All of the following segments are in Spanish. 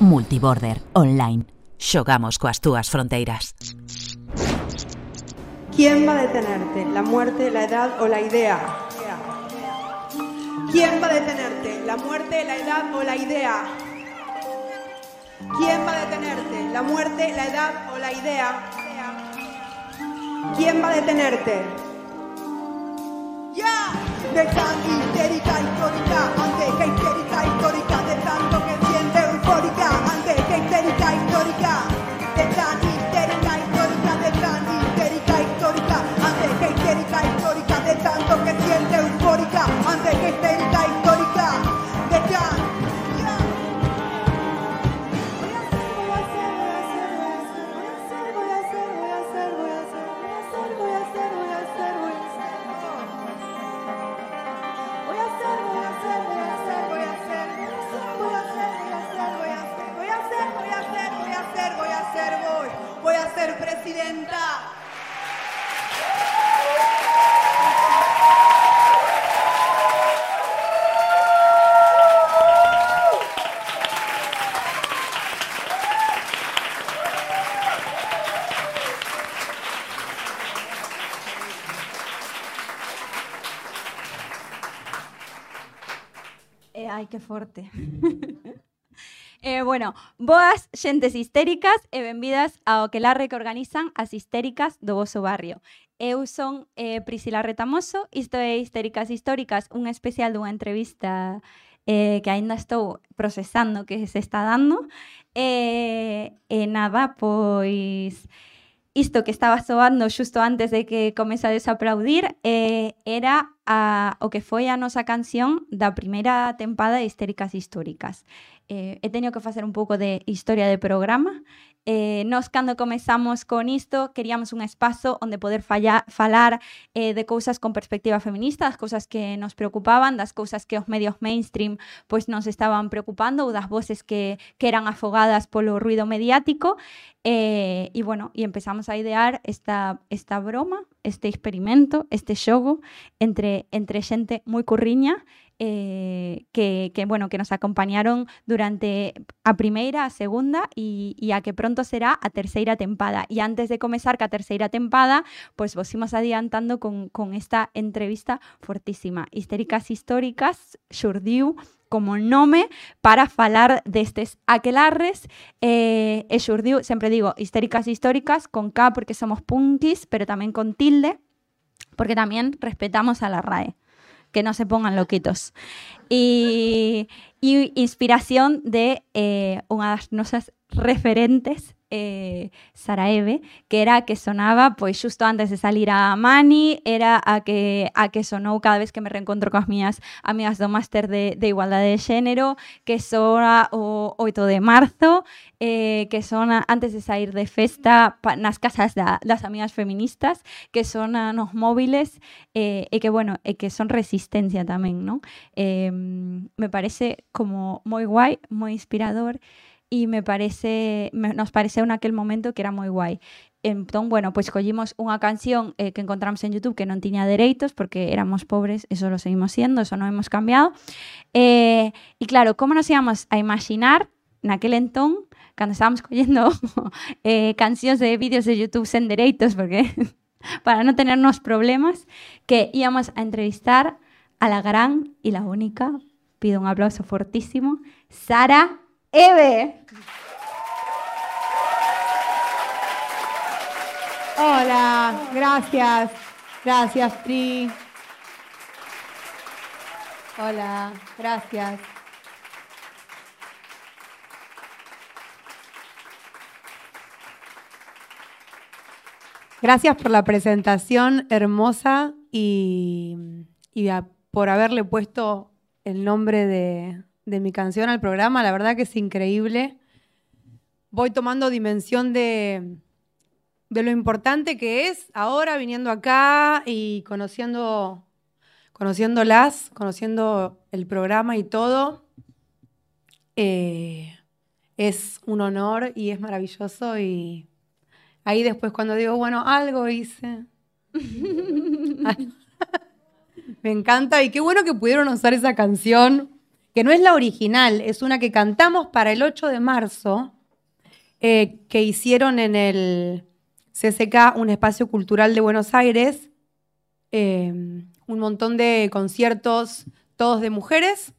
Multiborder Online. Xogamos coas túas fronteiras. ¿Quién va a detenerte? ¿La muerte, la edad o la idea? ¿Quién va a detenerte? ¿La muerte, la edad o la idea? ¿Quién va a detenerte? ¿La muerte, la edad o la idea? ¿Quién va a detenerte? ¡Ya! Yeah. De tan histérica, icónica, Ai, que forte. eh, bueno, boas xentes histéricas e benvidas ao que larre que organizan as histéricas do vosso barrio. Eu son eh, Priscila Retamoso, isto é Histéricas Históricas, un especial dunha entrevista eh, que aínda estou procesando que se está dando. Eh, e eh, eh, nada, pois isto que estaba soando xusto antes de que comezades a aplaudir eh, era a, o que foi a nosa canción da primeira tempada de Histéricas Históricas. Eh, he tenido que facer un pouco de historia de programa. Eh, nos, cando comezamos con isto, queríamos un espazo onde poder falla, falar eh, de cousas con perspectiva feminista, das cousas que nos preocupaban, das cousas que os medios mainstream pois nos estaban preocupando ou das voces que, que eran afogadas polo ruido mediático. Eh, e, bueno, e empezamos a idear esta, esta broma, este experimento, este xogo entre, entre xente moi curriña eh, que, que, bueno, que nos acompañaron durante a primeira, a segunda e, e a que pronto será a terceira tempada. E antes de comezar ca terceira tempada, pois vos imos adiantando con, con esta entrevista fortísima. Histéricas históricas xurdiu como nome para falar destes aquelarres eh, e xurdiu, sempre digo, histéricas históricas con K porque somos punkis, pero tamén con tilde porque tamén respetamos a la RAE que no se pongan loquitos. Y, inspiración de eh, unha das nosas referentes eh, Saraeve, que era que sonaba pois xusto antes de salir a Mani, era a que a que sonou cada vez que me reencontro coas miñas amigas do máster de, de igualdade de xénero, que sona o 8 de marzo, eh, que sona antes de sair de festa pa, nas casas da, das amigas feministas, que sona nos móviles eh, e que, bueno, e que son resistencia tamén, non? Eh, me parece como moi guai, moi inspirador, me parece me, nos pareceu naquel momento que era moi guai. Entón, bueno, pois collimos unha canción eh, que encontramos en YouTube que non tiña dereitos porque éramos pobres, eso lo seguimos siendo, eso non hemos cambiado. Eh, e claro, como nos íamos a imaginar naquel entón, cando estábamos collendo eh, de vídeos de YouTube sen dereitos, porque para non tenernos problemas, que íamos a entrevistar a la gran y la única, pido un aplauso fortísimo, Sara Eve. Hola, gracias. Gracias, Pri. Hola, gracias. Gracias por la presentación hermosa y, por haberle puesto el nombre de, de mi canción al programa. La verdad que es increíble. Voy tomando dimensión de, de lo importante que es ahora viniendo acá y conociendo, conociéndolas, conociendo el programa y todo. Eh, es un honor y es maravilloso y ahí después cuando digo, bueno, algo hice. Me encanta y qué bueno que pudieron usar esa canción que no es la original, es una que cantamos para el 8 de marzo, eh, que hicieron en el CCK, un espacio cultural de Buenos Aires, eh, un montón de conciertos, todos de mujeres.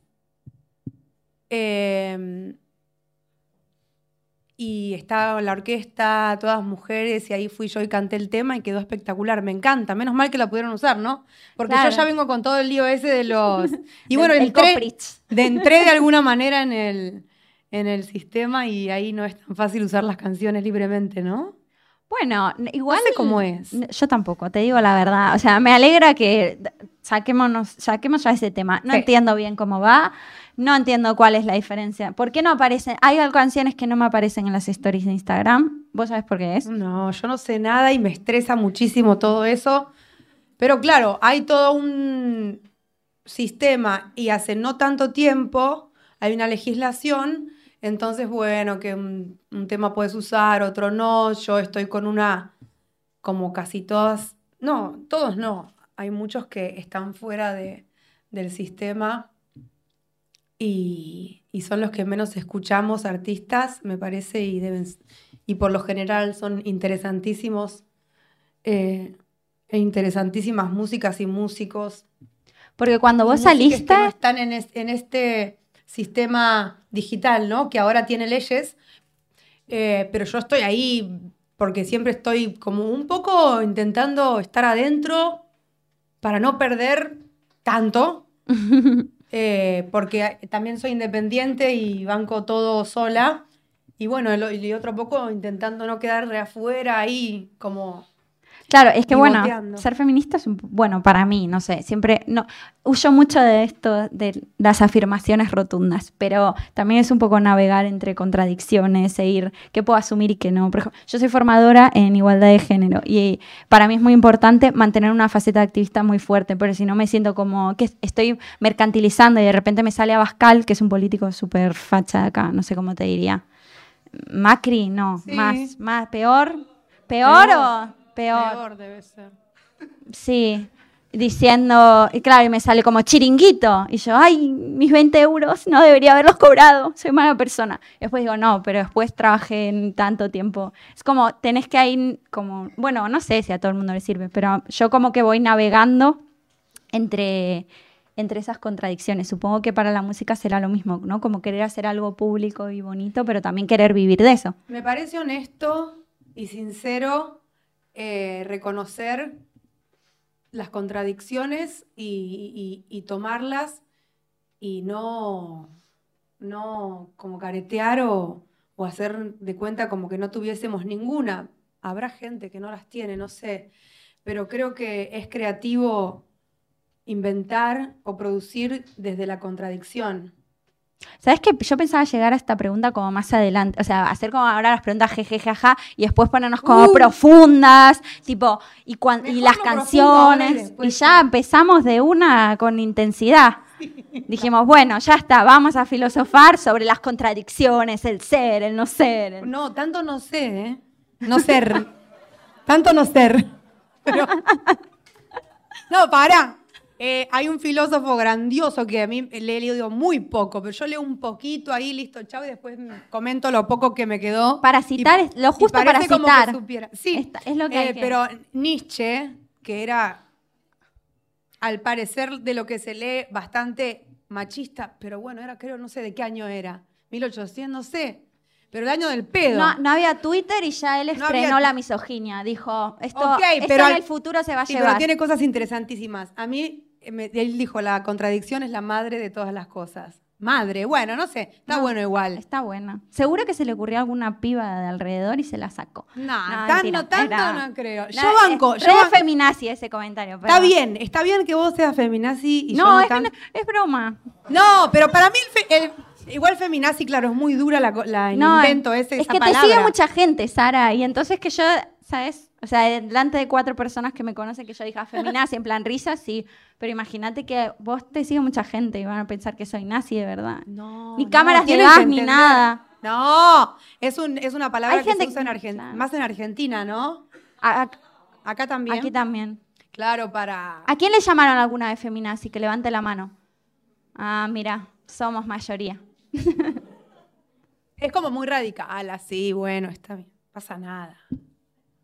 Eh, y estaba la orquesta, todas mujeres, y ahí fui yo y canté el tema y quedó espectacular. Me encanta. Menos mal que la pudieron usar, ¿no? Porque Claro. yo ya vengo con todo el lío ese de los. Y bueno, el entré, de, entré de alguna manera en el, en el sistema y ahí no es tan fácil usar las canciones libremente, ¿no? Bueno, igual. sé cómo es. Yo tampoco, te digo la verdad. O sea, me alegra que saquémonos, saquemos ya ese tema. No Sí. entiendo bien cómo va. No entiendo cuál es la diferencia. ¿Por qué no aparecen? Hay canciones que no me aparecen en las stories de Instagram. ¿Vos sabés por qué es? No, yo no sé nada y me estresa muchísimo todo eso. Pero claro, hay todo un sistema y hace no tanto tiempo hay una legislación. Entonces, bueno, que un, un tema puedes usar, otro no. Yo estoy con una, como casi todas, no, todos no. Hay muchos que están fuera de, del sistema y, y son los que menos escuchamos artistas, me parece, y deben y por lo general son interesantísimos eh, e interesantísimas músicas y músicos. Porque cuando vos que saliste, no están en, es- en este sistema digital, ¿no? Que ahora tiene leyes, eh, pero yo estoy ahí porque siempre estoy como un poco intentando estar adentro para no perder tanto, eh, porque también soy independiente y banco todo sola. Y bueno, y otro poco intentando no quedar de afuera ahí como... Claro, es que bueno, ser feminista es un, bueno para mí, no sé, siempre no huyo mucho de esto de las afirmaciones rotundas, pero también es un poco navegar entre contradicciones e ir qué puedo asumir y qué no. Por ejemplo, yo soy formadora en igualdad de género y para mí es muy importante mantener una faceta de activista muy fuerte, porque si no me siento como que estoy mercantilizando y de repente me sale Abascal, que es un político súper facha de acá, no sé cómo te diría. Macri, no, Sí. más, más, peor, peor, Peor. o peor. Peor debe ser. Sí, diciendo, y claro, y me sale como chiringuito. Y yo, ay, mis 20 euros no debería haberlos cobrado, soy mala persona. Y después digo, no, pero después trabajé en tanto tiempo. Es como, tenés que ir, como, bueno, no sé si a todo el mundo le sirve, pero yo como que voy navegando entre, entre esas contradicciones. Supongo que para la música será lo mismo, ¿no? Como querer hacer algo público y bonito, pero también querer vivir de eso. Me parece honesto y sincero eh, reconocer las contradicciones y, tomarlas y no, no como caretear o hacer de cuenta como que no tuviésemos ninguna. Habrá gente que no las tiene, no sé, pero creo que es creativo inventar o producir desde la contradicción. ¿Sabes qué? Yo pensaba llegar a esta pregunta como más adelante, o sea, hacer como ahora las preguntas jeje, jaja, y después ponernos como Uh. profundas, tipo, y, cuan- y Mejor las canciones, y, ya empezamos de una con intensidad. Dijimos, bueno, ya está, vamos a filosofar sobre las contradicciones, el ser, el no ser. el- No, tanto no sé, ¿eh? No ser. tanto no ser. Pero- No, para. Hay un filósofo grandioso que a mí le he leído muy poco, pero yo leo un poquito ahí, listo, chao, y después comento lo poco que me quedó. Para citar lo y justo para parece como que citar. Sí, Esta- es lo que hay eh, que- pero Nietzsche, que era, al parecer de lo que se lee, bastante machista, pero bueno, era, creo, no sé de qué año era, 1800, no sé, pero el año del pedo. No, no había Twitter y ya él No estrenó había- la misoginia. Dijo, esto, Ok, esto pero en el futuro se va a Sí, llevar. pero tiene cosas interesantísimas. A mí, eh, me- él dijo, la contradicción es la madre de todas las cosas. Madre, bueno, no sé, está No, bueno igual. Está buena. Seguro que se le ocurrió a alguna piba de alrededor y se la sacó. No, No, mentira, no tanto era- no creo. Yo No, banco, es yo ban- feminazi ese comentario. pero- Está bien, está bien que vos seas feminazi y yo No, no es, fina- es broma. No, pero para mí el fe- el- igual feminazi, claro, es muy dura la, la- el No, invento ese, es esa que palabra. te sigue mucha gente, Sara, y entonces que yo, ¿sabes? O sea, delante de cuatro personas que me conocen que yo dije "Ah, feminazi, en plan risa, sí. Pero imagínate que vos te sigue mucha gente y van a pensar que soy nazi de verdad. No, Ni no, cámaras de gas ni nada. No, es, un, es una palabra Hay que gente se usa en Argen- claro. más en Argentina, ¿no? A- a- Acá también. aquí también. Claro, para... ¿A quién le llamaron alguna vez feminazi? Que levante la mano. Ah, mira. somos mayoría. Es como muy radical, así, bueno, está bien, pasa nada.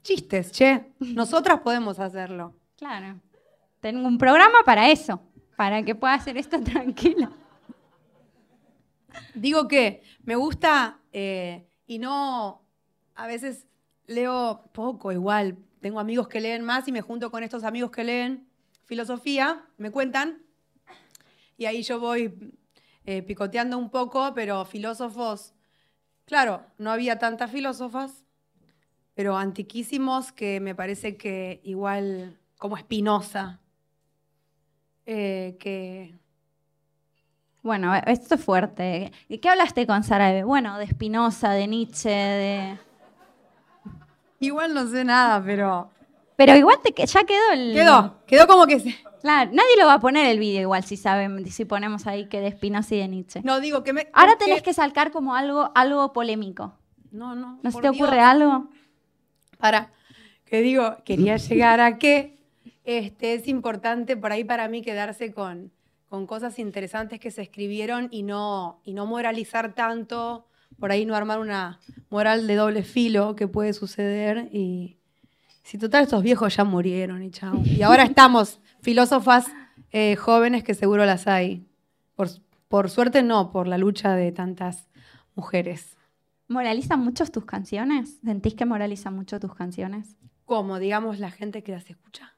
Chistes, che. Nosotras podemos hacerlo. Claro. Tengo un programa para eso, para que pueda hacer esto tranquila. Digo que me gusta eh, y no, a veces leo poco igual. Tengo amigos que leen más y me junto con estos amigos que leen filosofía, me cuentan, y ahí yo voy eh, picoteando un poco, pero filósofos, claro, no había tantas filósofas, pero antiquísimos que me parece que igual, como Spinoza, eh, que Bueno, esto es fuerte. ¿Y qué hablaste con Sarabe? Bueno, de Spinoza, de Nietzsche, de... igual no sé nada, pero Pero igual te, que- ya quedó el... quedó, quedó como que se... Claro, nadie lo va a poner el vídeo igual si saben, si ponemos ahí que de Spinoza y de Nietzsche. No, digo que me... Ahora que- tenés que sacar como algo, algo polémico. No, no. ¿No se te ocurre Dios. algo? Para, que digo, quería llegar a que este, es importante por ahí para mí quedarse con, con cosas interesantes que se escribieron y no, y no moralizar tanto, por ahí no armar una moral de doble filo que puede suceder y si total estos viejos ya murieron y chao. Y ahora estamos filósofas eh, jóvenes que seguro las hay. Por, por suerte no, por la lucha de tantas mujeres. ¿Moralizan mucho tus canciones? ¿Sentís que moralizan mucho tus canciones? Como, digamos, la gente que las escucha.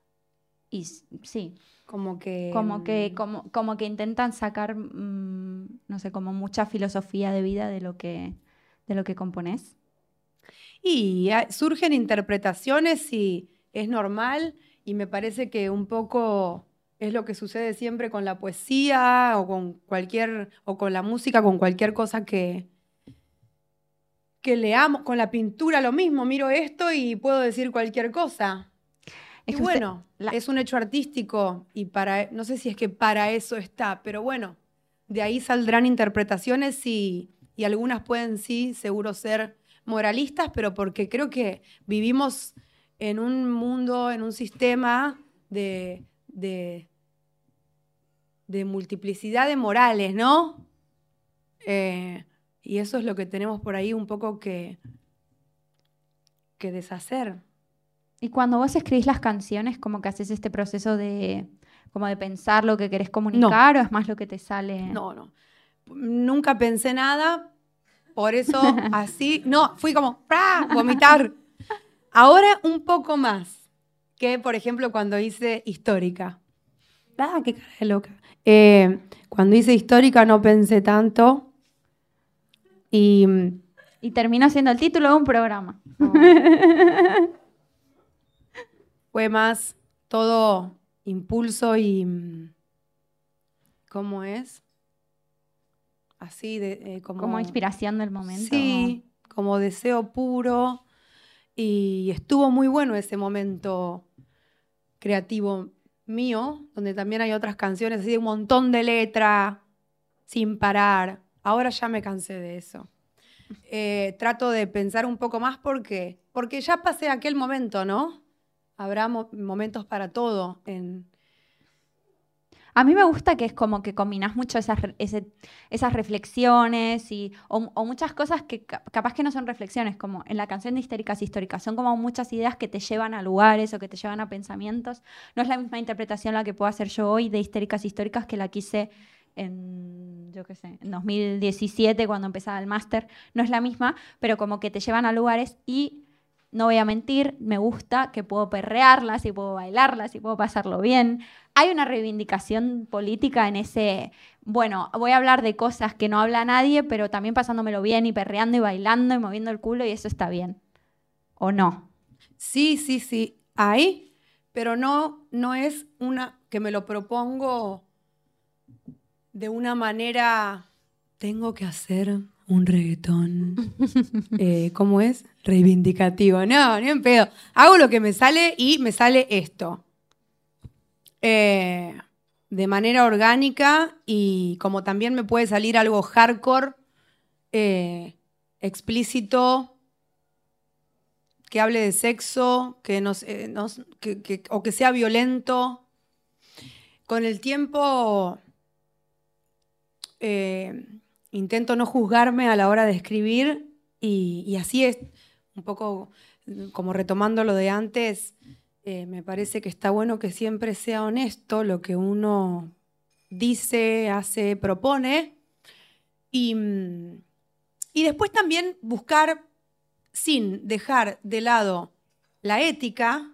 Y sí, Como que. como que, mm, como, como que intentan sacar, mm, no sé, como mucha filosofía de vida de lo que, de lo que compones. Y ah, surgen interpretaciones y es normal. Y me parece que un poco es lo que sucede siempre con la poesía o con cualquier. o con la música, con cualquier cosa que. Que leamos. Con la pintura lo mismo. Miro esto y puedo decir cualquier cosa. Es y usted- bueno, la- es un hecho artístico y para, no sé si es que para eso está, pero bueno, de ahí saldrán interpretaciones y, y algunas pueden sí, seguro ser moralistas, pero porque creo que vivimos en un mundo, en un sistema de, de, de multiplicidad de morales, ¿no? Eh, y eso es lo que tenemos por ahí un poco que, que deshacer. Y cuando vos escribís las canciones, como que haces este proceso de, como de pensar lo que querés comunicar o es más lo que te sale. No, no. Nunca pensé nada, por eso así, no, fui como, ¡pra! vomitar. Ahora un poco más que, por ejemplo, cuando hice histórica. ¡Ah, qué cara de loca! Eh, cuando hice histórica no pensé tanto y Y terminó siendo el título de un programa. fue más todo impulso y... mm, ¿Cómo es? Así de... eh, como, Como inspiración del momento. Sí, como deseo puro. Y estuvo muy bueno ese momento creativo mío, donde también hay otras canciones así de un montón de letra, sin parar. Ahora ya me cansé de eso. Eh, trato de pensar un poco más porque, porque ya pasé aquel momento, ¿no? Habrá mo- momentos para todo. En, A mí me gusta que es como que combinás mucho esas, reflexiones y, o, muchas cosas que ca- capaz que no son reflexiones, como en la canción de Históricas Históricas. Son como muchas ideas que te llevan a lugares o que te llevan a pensamientos. No es la misma interpretación la que puedo hacer yo hoy de Históricas Históricas que la que hice en, yo qué sé, en 2017 cuando empezaba el máster. No es la misma, pero como que te llevan a lugares y no voy a mentir, me gusta que puedo perrearlas y puedo bailarlas y puedo pasarlo bien. Hay una reivindicación política en ese, bueno, voy a hablar de cosas que no habla nadie, pero también pasándomelo bien y perreando y bailando y moviendo el culo y eso está bien. ¿O no? Sí, sí, sí, hay, pero no, no es una que me lo propongo de una manera, tengo que hacer un reggaetón. Eh, ¿Cómo es? Reivindicativo. No, ni en pedo. Hago lo que me sale y me sale esto. Eh, de manera orgánica y como también me puede salir algo hardcore, eh, explícito, que hable de sexo, que nos, eh, nos- que- que- o que sea violento. Con el tiempo eh, intento no juzgarme a la hora de escribir y, así es, un poco mm, como retomando lo de antes, eh, me parece que está bueno que siempre sea honesto lo que uno dice, hace, propone. Y, mm, y después también buscar, sin dejar de lado la ética,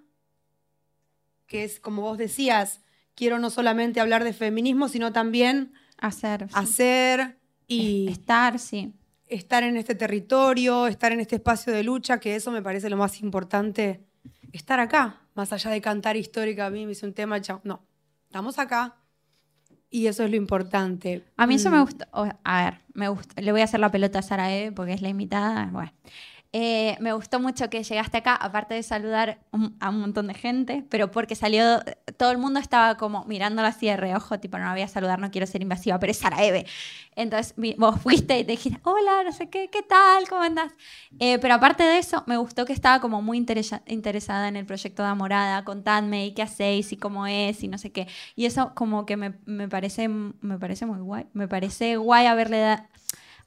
que es, como vos decías, quiero no solamente hablar de feminismo, sino también Hacer. sí. hacer y Estar, sí. estar en este territorio, estar en este espacio de lucha, que eso me parece lo más importante, estar acá, más allá de cantar histórica, a mí me hizo un tema, chao, no, estamos acá y eso es lo importante. A mí eso me Mm, gusta. a ver, me gusta. Le voy a hacer la pelota a Sara Eve porque es la invitada. Bueno. Eh, me gustó mucho que llegaste acá, aparte de saludar un- a un montón de gente, pero porque salió, todo el mundo estaba como mirándola así de reojo, tipo, no voy a saludar, no quiero ser invasiva, pero es Sara Eve. Entonces vos fuiste y te dijiste, hola, no sé qué, ¿qué tal? ¿Cómo andás? Eh, pero aparte de eso, me gustó que estaba como muy interesa- interesada en el proyecto de Amorada, contadme y qué hacéis y cómo es y no sé qué. Y eso como que me, me parece, me parece muy guay. Me parece guay haberle da-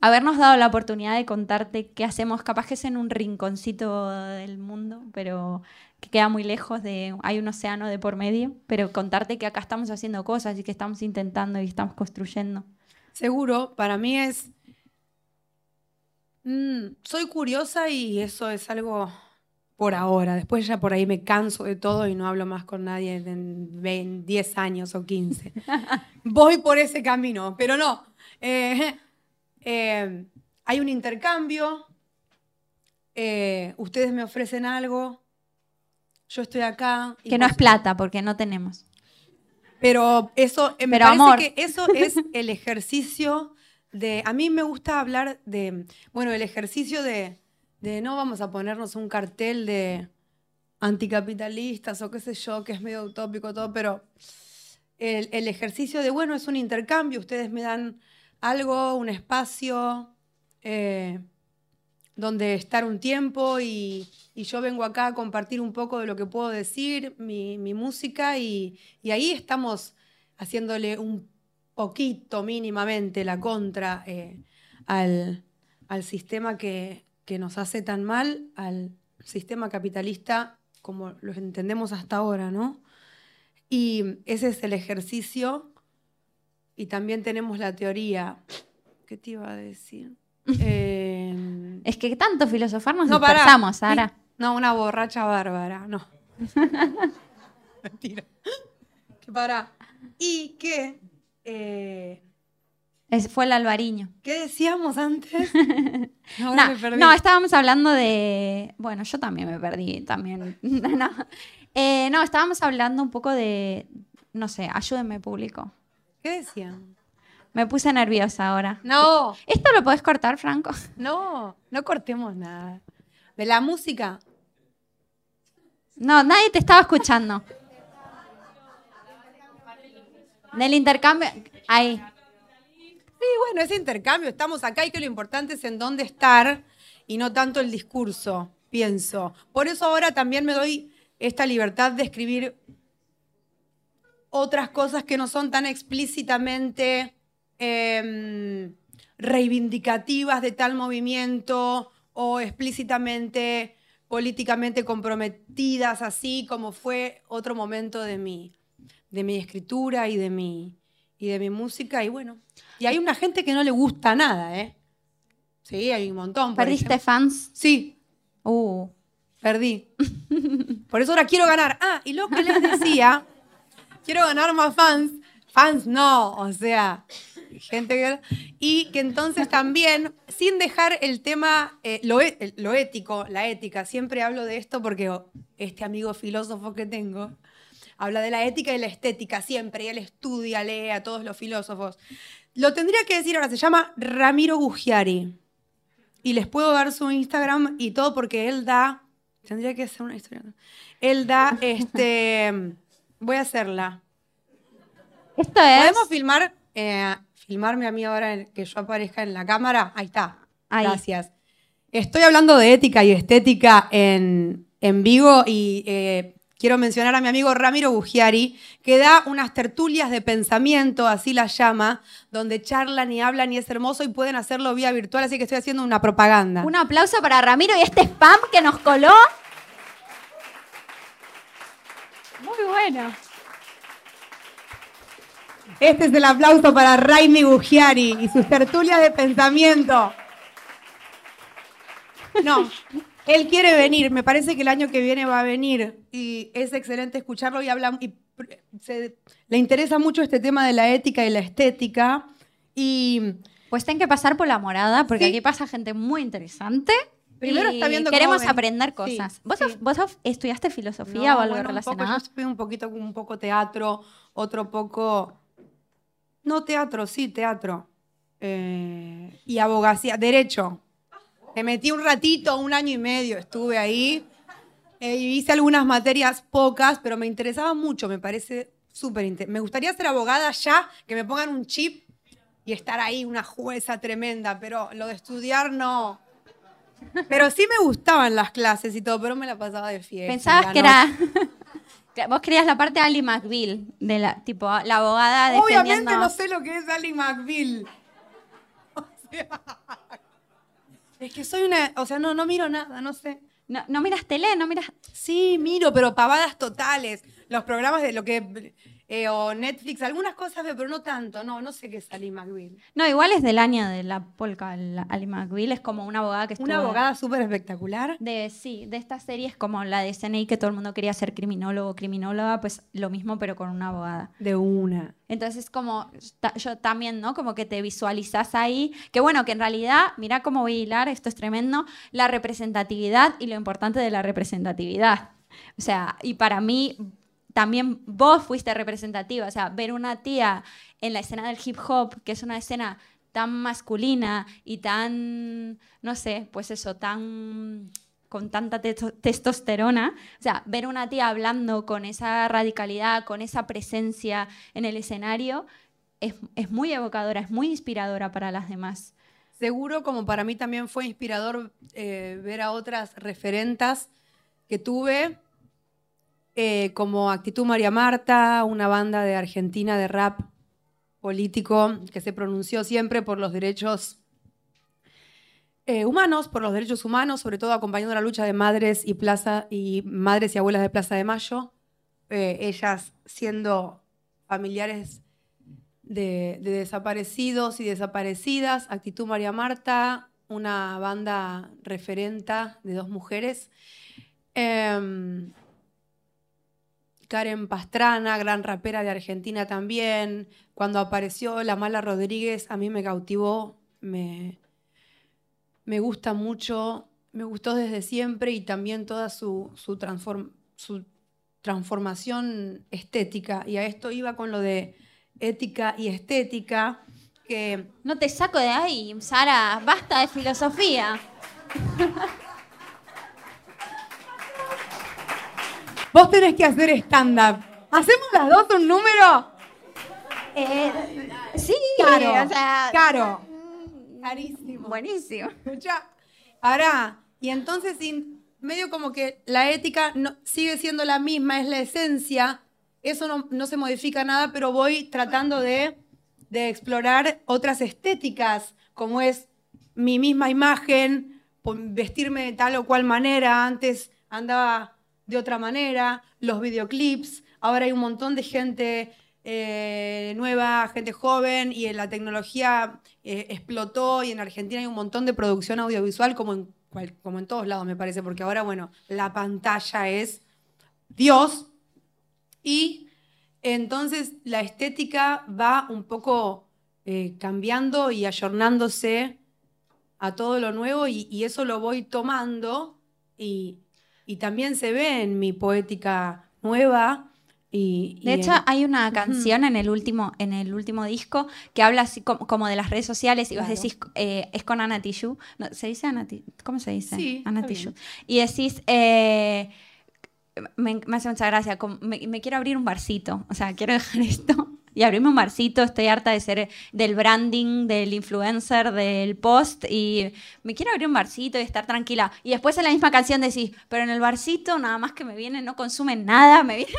habernos dado la oportunidad de contarte qué hacemos, capaz que es en un rinconcito del mundo, pero que queda muy lejos de, hay un océano de por medio, pero contarte que acá estamos haciendo cosas y que estamos intentando y estamos construyendo. Seguro, para mí es... Mm, soy curiosa y eso es algo por ahora. Después ya por ahí me canso de todo y no hablo más con nadie en, vein- 10 años o 15. Voy por ese camino, pero no. Eh, eh, hay un intercambio, eh, ustedes me ofrecen algo, yo estoy acá. y Que no es plata, porque no tenemos. pero eso, eh, me Pero parece amor. que eso es el ejercicio de. A mí me gusta hablar de. Bueno, el ejercicio de, de no vamos a ponernos un cartel de anticapitalistas o qué sé yo, que es medio utópico todo, pero el, el ejercicio de, bueno, es un intercambio, ustedes me dan algo, un espacio eh, donde estar un tiempo y, yo vengo acá a compartir un poco de lo que puedo decir, mi, música, y, y ahí estamos haciéndole un poquito mínimamente la contra eh, al, al sistema que, que nos hace tan mal, al sistema capitalista como lo entendemos hasta ahora, ¿no? Y ese es el ejercicio. Y también tenemos la teoría. ¿Qué te iba a decir? Eh, Es que tanto filosofar nos no, dispersamos, Sara. No, una borracha bárbara, no. Mentira. Que para. Y que. eh, Es- fue el albariño. ¿Qué decíamos antes? Ahora No, me perdí. no, estábamos hablando de. Bueno, yo también me perdí, también. no. Eh, no, estábamos hablando un poco de. No sé, ayúdenme, público. ¿Qué decían? Me puse nerviosa ahora. No, ¿Esto lo podés cortar, Franco? no, no cortemos nada. De la música. No, nadie te estaba escuchando. Del intercambio. Ahí. Sí, bueno, ese intercambio, estamos acá y que lo importante es en dónde estar y no tanto el discurso, pienso. Por eso ahora también me doy esta libertad de escribir otras cosas que no son tan explícitamente em, reivindicativas de tal movimiento o explícitamente políticamente comprometidas, así como fue otro momento de mi, de mi escritura y de mi, y de mi música. Y bueno, y hay una gente que no le gusta nada, ¿eh? Sí, hay un montón. ¿Perdiste ejemplo. fans? Sí, Uh. perdí. Por eso ahora quiero ganar. Ah, y lo que les decía, quiero ganar más fans. Fans no, o sea, gente que... Y que entonces también, sin dejar el tema, eh, lo, e- lo ético, la ética, siempre hablo de esto porque este amigo filósofo que tengo habla de la ética y la estética siempre, y él estudia, lee a todos los filósofos. Lo tendría que decir ahora, se llama Ramiro Gugiari. Y les puedo dar su Instagram y todo porque él da. Tendría que ser una historia. Él da este. Voy a hacerla. Esto es. ¿Podemos filmar? eh, filmarme a mí ahora en- que yo aparezca en la cámara. Ahí está. Ahí. Gracias. Estoy hablando de ética y estética en, en vivo y eh, quiero mencionar a mi amigo Ramiro Bugiari, que da unas tertulias de pensamiento, así las llama, donde charlan y hablan y es hermoso y pueden hacerlo vía virtual, así que estoy haciendo una propaganda. Un aplauso para Ramiro y este spam que nos coló. Muy bueno. Este es el aplauso para Raimi Bugiari y sus tertulias de pensamiento. No, él quiere venir, me parece que el año que viene va a venir y es excelente escucharlo y habla y pr- se- le interesa mucho este tema de la ética y la estética y Pues tienen que pasar por la morada, porque Sí. aquí pasa gente muy interesante. Primero y está viendo cómo Queremos ven. aprender Sí, cosas. ¿Vos, sí. of- vos estudiaste filosofía No, o algo bueno, un poco, relacionado? yo fui un poquito, un poco teatro, otro poco. No teatro, sí, teatro. Eh, y abogacía, derecho. Me metí un ratito, un año y medio estuve ahí. Eh, y hice algunas materias pocas, pero me interesaba mucho, me parece súper interesante. Me gustaría ser abogada ya, que me pongan un chip y estar ahí, una jueza tremenda, pero lo de estudiar no. Pero sí me gustaban las clases y todo, pero me la pasaba de fiesta. Pensabas que noche. era. Vos querías la parte de Ali McBeal, de la, tipo, la abogada Obviamente defendiendo. no sé lo que es Ali McBeal. O sea, es que soy una. O sea, no, no miro nada, no sé. No, no miras tele, no miras. Sí, miro, pero pavadas totales. Los programas de lo que. Eh, o Netflix, algunas cosas veo, pero no tanto. No, no sé qué es Ali McBeal. No, igual es del año de la polka. la- Ali McBeal es como una abogada que estuvo. Una abogada súper espectacular. De, sí, de estas series como la de CNI, que todo el mundo quería ser criminólogo o criminóloga, pues lo mismo, pero con una abogada. De una. Entonces, como yo también, ¿no? Como que te visualizas ahí. Que bueno, que en realidad, mira cómo voy a hilar, esto es tremendo, la representatividad y lo importante de la representatividad. O sea, y para mí también vos fuiste representativa. O sea, ver una tía en la escena del hip hop, que es una escena tan masculina y tan, no sé, pues eso, tan con tanta testo- testosterona, o sea, ver una tía hablando con esa radicalidad, con esa presencia en el escenario, es, es muy evocadora, es muy inspiradora para las demás. Seguro, como para mí también fue inspirador eh, ver a otras referentas que tuve, eh, como Actitud María Marta, una banda de Argentina de rap político que se pronunció siempre por los derechos eh, humanos, por los derechos humanos, sobre todo acompañando la lucha de madres y madres y abuelas de Plaza de Mayo, eh, ellas siendo familiares de, de desaparecidos y desaparecidas, Actitud María Marta, una banda referenta de dos mujeres. Em, Karen Pastrana, gran rapera de Argentina también. Cuando apareció La Mala Rodríguez, a mí me cautivó, me, me gusta mucho, me gustó desde siempre y también toda su, su, transform- su transformación estética. Y a esto iba con lo de ética y estética, que No te saco de ahí, Sara, basta de filosofía. vos tenés que hacer stand-up. ¿Hacemos las dos un número? Eh, sí, Caro, o sea, caro. Carísimo. buenísimo. Escucha, ahora, y entonces medio como que la ética no- sigue siendo la misma, es la esencia, eso no, no se modifica nada, pero voy tratando de, de explorar otras estéticas, como es mi misma imagen, vestirme de tal o cual manera, antes andaba de otra manera, los videoclips, ahora hay un montón de gente eh, nueva, gente joven, y la tecnología eh, explotó, y en Argentina hay un montón de producción audiovisual, como en, como en todos lados, me parece, porque ahora, bueno, la pantalla es Dios, y entonces la estética va un poco eh, cambiando y ayornándose a todo lo nuevo, y, y eso lo voy tomando, y, y también se ve en mi poética nueva. Y, y De hecho, en- hay una canción en el último, en el último disco que habla así como, como de las redes sociales y vos Claro. decís, eh, es con Ana Tijoux. No, ¿Se dice Ana ¿Cómo se dice? Sí, Ana. Y decís, eh, me, me hace mucha gracia, como, me, me quiero abrir un barcito, o sea, quiero dejar esto y abrirme un barcito. Estoy harta de ser del branding, del influencer, del post y me quiero abrir un barcito y estar tranquila. Y después en la misma canción decís, pero en el barcito nada más que me vienen, no consumen nada, me vienen...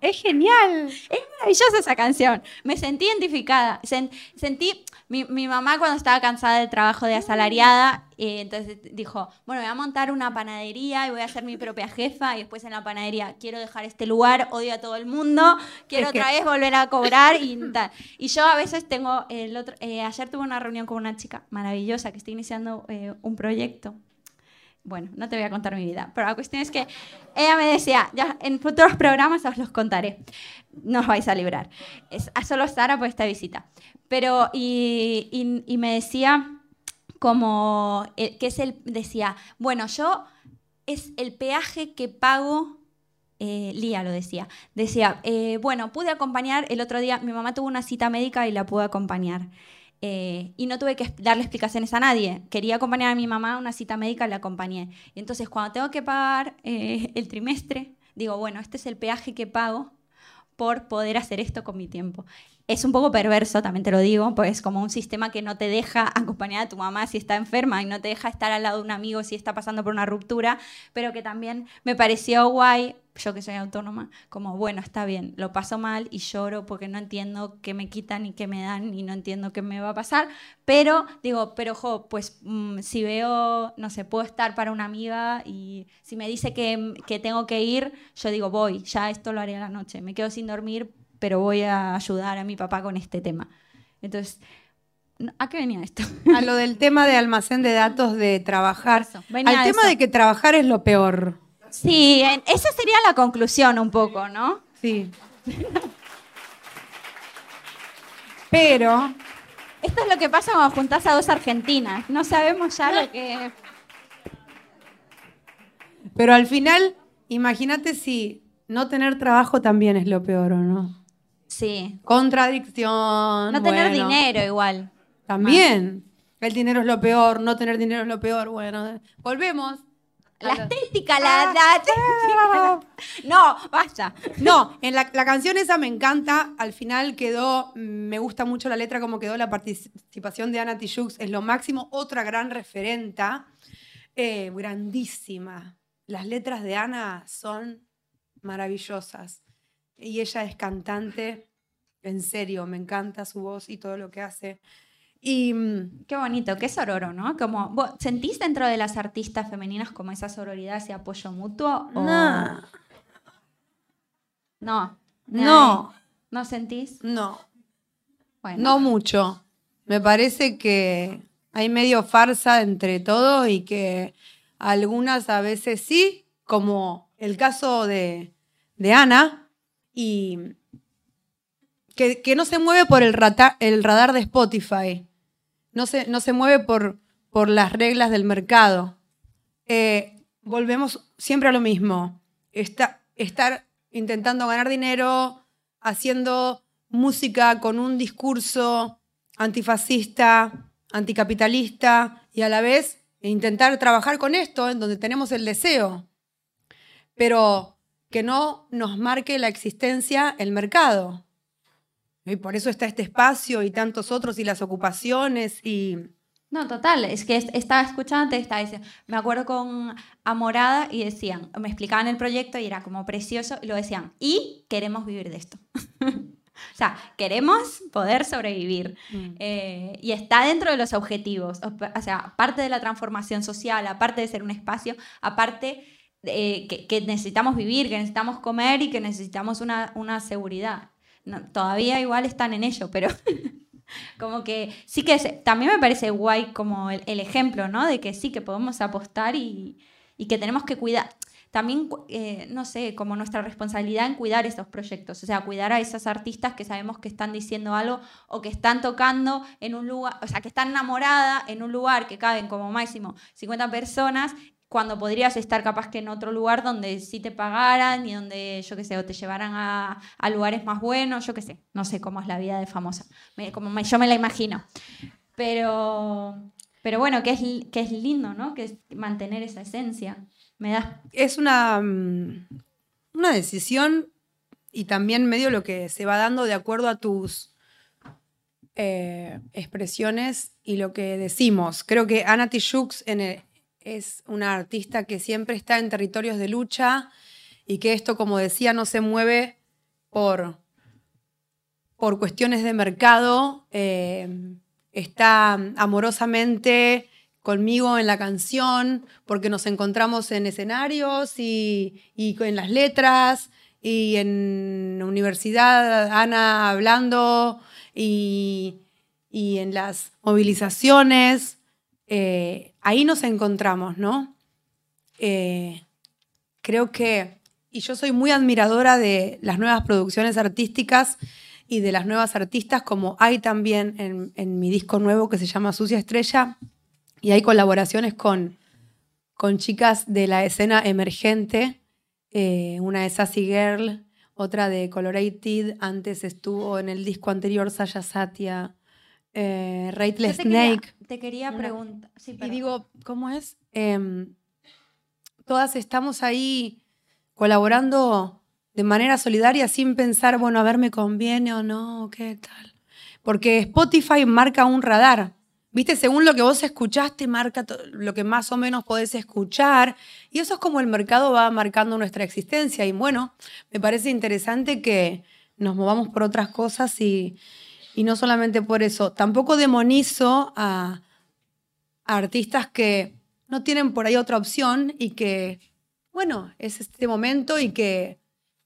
Es genial. Es maravillosa esa canción. Me sentí identificada. Sen- sentí, mi, mi mamá cuando estaba cansada del trabajo de asalariada, eh, entonces dijo, bueno, voy a montar una panadería y voy a ser mi propia jefa y después en la panadería quiero dejar este lugar, odio a todo el mundo, quiero Es que- otra vez volver a cobrar y tal. Y yo a veces tengo, el otro, eh, ayer tuve una reunión con una chica maravillosa que está iniciando eh, un proyecto bueno, no te voy a contar mi vida, pero la cuestión es que ella me decía, ya en futuros programas os los contaré, no os vais a librar. Es a solo Sara por esta visita. Pero, y, y- y me decía como, eh, que es decía, bueno, yo es el peaje que pago eh, Lía lo decía. Decía, eh, bueno, pude acompañar el otro día, mi mamá tuvo una cita médica y la pude acompañar. Eh, y no tuve que darle explicaciones a nadie. Quería acompañar a mi mamá a una cita médica, la acompañé. Y entonces, cuando tengo que pagar eh, el trimestre, digo, bueno, este es el peaje que pago por poder hacer esto con mi tiempo. Es un poco perverso, también te lo digo, pues es como un sistema que no te deja acompañar a tu mamá si está enferma y no te deja estar al lado de un amigo si está pasando por una ruptura, pero que también me pareció guay, yo que soy autónoma, como bueno, está bien, lo paso mal y lloro porque no entiendo qué me quitan y qué me dan y no entiendo qué me va a pasar, pero digo, pero jo, pues mm, si veo, no sé, puedo estar para una amiga y si me dice que, que tengo que ir, yo digo, voy, ya esto lo haré a la noche, me quedo sin dormir, pero voy a ayudar a mi papá con este tema. Entonces, ¿a qué venía esto? A lo del tema de almacén de datos de trabajar. Eso, Al tema eso. de que trabajar es lo peor. Sí, en- esa sería la conclusión un poco, ¿no? Sí. Pero Esto es lo que pasa cuando juntás a dos argentinas. No sabemos ya lo que... Pero al final, imagínate si no tener trabajo también es lo peor, ¿o no? Sí. Contradicción. No tener bueno, dinero igual. También. El dinero es lo peor, no tener dinero es lo peor. Bueno, volvemos. La a la- estética, la, la estética. No, basta. No, en la, la canción esa me encanta. Al final quedó, mm, me gusta mucho la letra, como quedó la participación de Ana Tijoux, es lo máximo. Otra gran referenta, eh, grandísima. Las letras de Ana son maravillosas. Y ella es cantante, en serio, me encanta su voz y todo lo que hace. Y mm, Qué bonito, qué sororo, ¿no? Como, ¿vos ¿Sentís dentro de las artistas femeninas como esa sororidad, ese apoyo mutuo? o- no, No. no, ¿No sentís? no. Bueno. No mucho. Me parece que hay medio farsa entre todo y que algunas a veces sí, como el caso de, de Ana, y que, que no se mueve por el, rata- el radar de Spotify, no se, no se mueve por, por las reglas del mercado. Eh, volvemos siempre a lo mismo. Está, estar intentando ganar dinero, haciendo música con un discurso antifascista, anticapitalista y a la vez intentar trabajar con esto en donde tenemos el deseo, pero que no nos marque la existencia el mercado. Y por eso está este espacio y tantos otros y las ocupaciones y... No, total, es que es- estaba escuchando, estaba diciendo, me acuerdo con Amorada y decían, me explicaban el proyecto y era como precioso y lo decían, y queremos vivir de esto. o sea, queremos poder sobrevivir. Eh, y está dentro de los objetivos, o, o sea, aparte de la transformación social, aparte de ser un espacio, aparte eh, que, que necesitamos vivir, que necesitamos comer y que necesitamos una, una seguridad. No, todavía igual están en ello, pero como que sí que se- también me parece guay como el, el ejemplo, ¿no? De que sí que podemos apostar y, y que tenemos que cuidar. También, eh, no sé, como nuestra responsabilidad en cuidar esos proyectos, o sea, cuidar a esas artistas que sabemos que están diciendo algo o que están tocando en un lugar, o sea, que están enamoradas en un lugar que caben como máximo 50 personas, cuando podrías estar capaz que en otro lugar donde sí te pagaran y donde, yo qué sé, o te llevaran a, a lugares más buenos, yo qué sé, no sé cómo es la vida de famosa, como yo me la imagino. Pero, pero bueno, que es, que es lindo, ¿no? Que es mantener esa esencia. Me da... es una, mm, una decisión y también medio lo que se va dando de acuerdo a tus eh, expresiones y lo que decimos. Creo que Ana Tijoux en el- es una artista que siempre está en territorios de lucha y que esto, como decía, no se mueve por, por cuestiones de mercado. eh, está amorosamente conmigo en la canción porque nos encontramos en escenarios y, y en las letras y en universidad Ana hablando y, y en las movilizaciones. Eh, ahí nos encontramos, ¿no? Eh, creo que, y yo soy muy admiradora de las nuevas producciones artísticas y de las nuevas artistas, como hay también en, mi disco nuevo que se llama Sucia Estrella, y hay colaboraciones con, con chicas de la escena emergente, eh, una de Sassy Girl, otra de Colorated, antes estuvo en el disco anterior Saya Satya, eh, Yo Rateless te quería- Snake. Te quería preguntar. Sí, Y digo, ¿cómo es? Em, todas estamos ahí colaborando de manera solidaria sin pensar, bueno, a ver, me conviene o no, qué tal. Porque Spotify marca un radar. Viste, según lo que vos escuchaste, marca lo que más o menos podés escuchar. Y eso es como el mercado va marcando nuestra existencia. Y bueno, me parece interesante que nos movamos por otras cosas y, y no solamente por eso. Tampoco demonizo a, artistas que no tienen por ahí otra opción y que, bueno, es este momento y que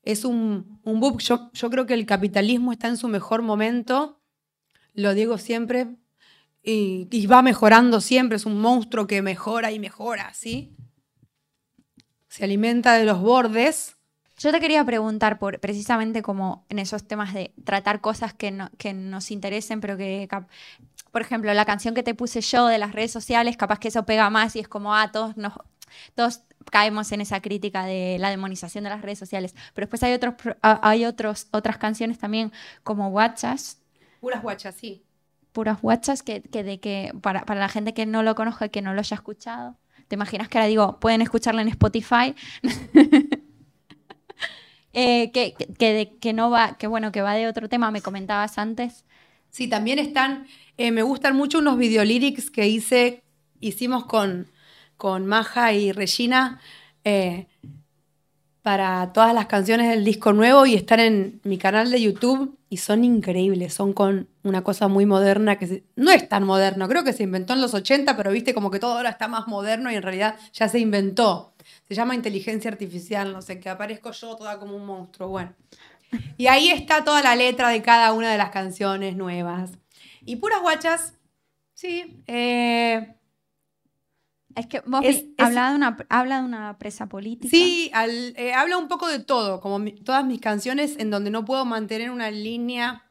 es un, un. Yo, yo creo que el capitalismo está en su mejor momento, lo digo siempre, y, y va mejorando siempre, es un monstruo que mejora y mejora, ¿sí? Se alimenta de los bordes. Yo te quería preguntar por precisamente como en esos temas de tratar cosas que, no- que nos interesen, pero que, por ejemplo, la canción que te puse yo de las redes sociales, capaz que eso pega más y es como, ah, todos nos, todos caemos en esa crítica de la demonización de las redes sociales. Pero después hay otros, ah, hay otros, otras canciones también como WhatsApp, Puras guachas, sí. puras WhatsApp que, que de que para, para la gente que no lo conozca y que no lo haya escuchado. ¿Te imaginas que ahora digo, pueden escucharla en Spotify? Eh, que, que, que no va, que bueno, que va de otro tema, me comentabas antes. Sí, también están, eh, me gustan mucho unos videolyrics que hice, hicimos con, con Maja y Regina eh, para todas las canciones del disco nuevo y están en mi canal de YouTube y son increíbles, son con una cosa muy moderna que se- no es tan moderno, creo que se inventó en los 80, pero viste como que todo ahora está más moderno y en realidad ya se inventó. Se llama inteligencia artificial, no sé, que aparezco yo toda como un monstruo, bueno. Y ahí está toda la letra de cada una de las canciones nuevas. Y puras guachas, sí. eh, Es que vos Es- vi- es- habla, de una, habla de una presa política. sí, al- eh, habla un poco de todo, como mi- todas mis canciones en donde no puedo mantener una línea,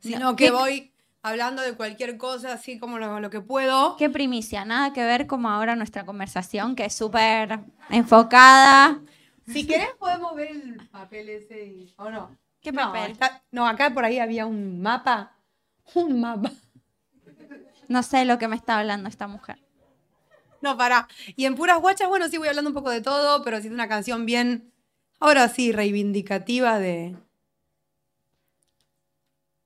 sino No, que ¿qué- voy hablando de cualquier cosa, así como lo, lo que puedo. Qué primicia, nada que ver como ahora nuestra conversación, que es súper enfocada. Si querés podemos ver el papel ese, y- ¿o no? ¿Qué No, papel? está- no, acá por ahí había un mapa. Un mapa. No sé lo que me está hablando esta mujer. No, para. Y en puras guachas, bueno, sí voy hablando un poco de todo, pero sí es una canción bien, ahora sí, reivindicativa de.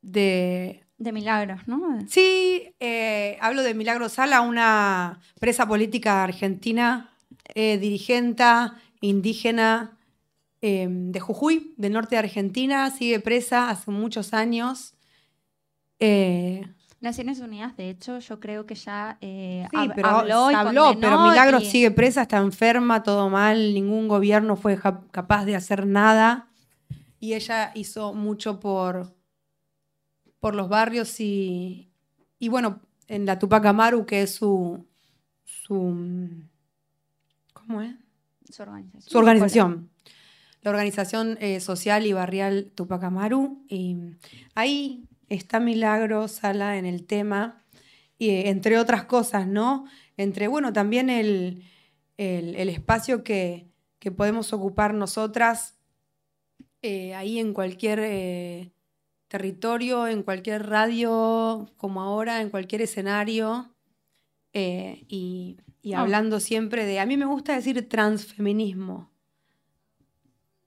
de. De milagros, ¿no? Sí, eh, hablo de Milagro Sala, una presa política argentina, eh, dirigenta, indígena eh, de Jujuy, del norte de Argentina, sigue presa hace muchos años. Eh, Naciones Unidas, de hecho, yo creo que ya Sí, hab- pero habló y habló, pero Milagros y- sigue presa, está enferma, todo mal, ningún gobierno fue capaz de hacer nada. Y ella hizo mucho por, por los barrios y, y bueno, en la Tupac Amaru, que es su, su ¿cómo es? Su organización. Su organización. La organización eh, social y barrial Tupac Amaru. Y ahí está Milagro Sala en el tema, y, eh, entre otras cosas, ¿no? Entre, bueno, también el, el- el espacio que, que podemos ocupar nosotras eh, ahí en cualquier eh, territorio, en cualquier radio, como ahora, en cualquier escenario. eh, y, y Ah. hablando siempre de, a mí me gusta decir transfeminismo,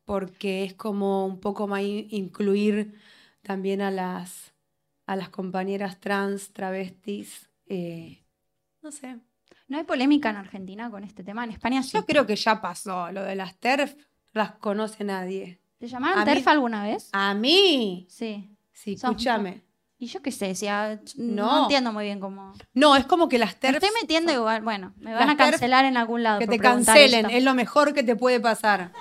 porque es como un poco más in- incluir también a las, a las compañeras trans, travestis. eh, no sé. ¿No hay polémica en Argentina con este tema? En España sí. Yo creo que ya pasó. Lo de las TERF las conoce nadie. ¿Te llamaron a mí- TERF alguna vez? A mí. Sí. Sí, escúchame. Y yo qué sé, no. No. entiendo muy bien cómo. No, es como que las Me TERF. estoy metiendo igual, bueno, me van Las a TERF cancelar en algún lado. Que por te preguntar cancelen, esto. es lo mejor que te puede pasar.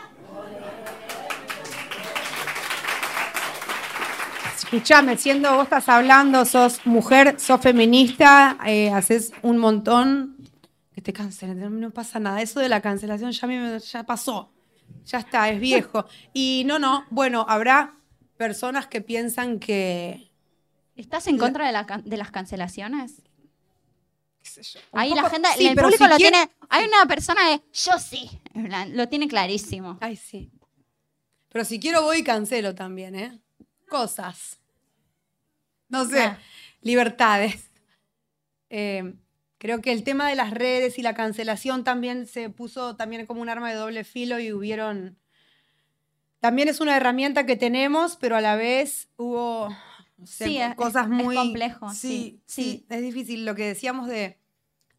Escuchame, siendo vos estás hablando, sos mujer, sos feminista, eh, haces un montón que te cancelen, no, no pasa nada. Eso de la cancelación ya, a mí me- ya pasó, ya está, es viejo. Y no, no, bueno, habrá personas que piensan que... ¿Estás en contra de, la can- de las cancelaciones? qué sé yo, un Ahí la gente, sí, el público si lo quiere- tiene. Hay una persona de yo sí, lo tiene clarísimo. Ay, sí. Pero si quiero voy y cancelo también, ¿eh? Cosas. No sé, Ah. libertades. Eh, creo que el tema de las redes y la cancelación también se puso también como un arma de doble filo y hubieron... También es una herramienta que tenemos, pero a la vez hubo Sí, es- cosas es muy... complejo, sí, Sí, sí, sí. es difícil. Lo que decíamos de,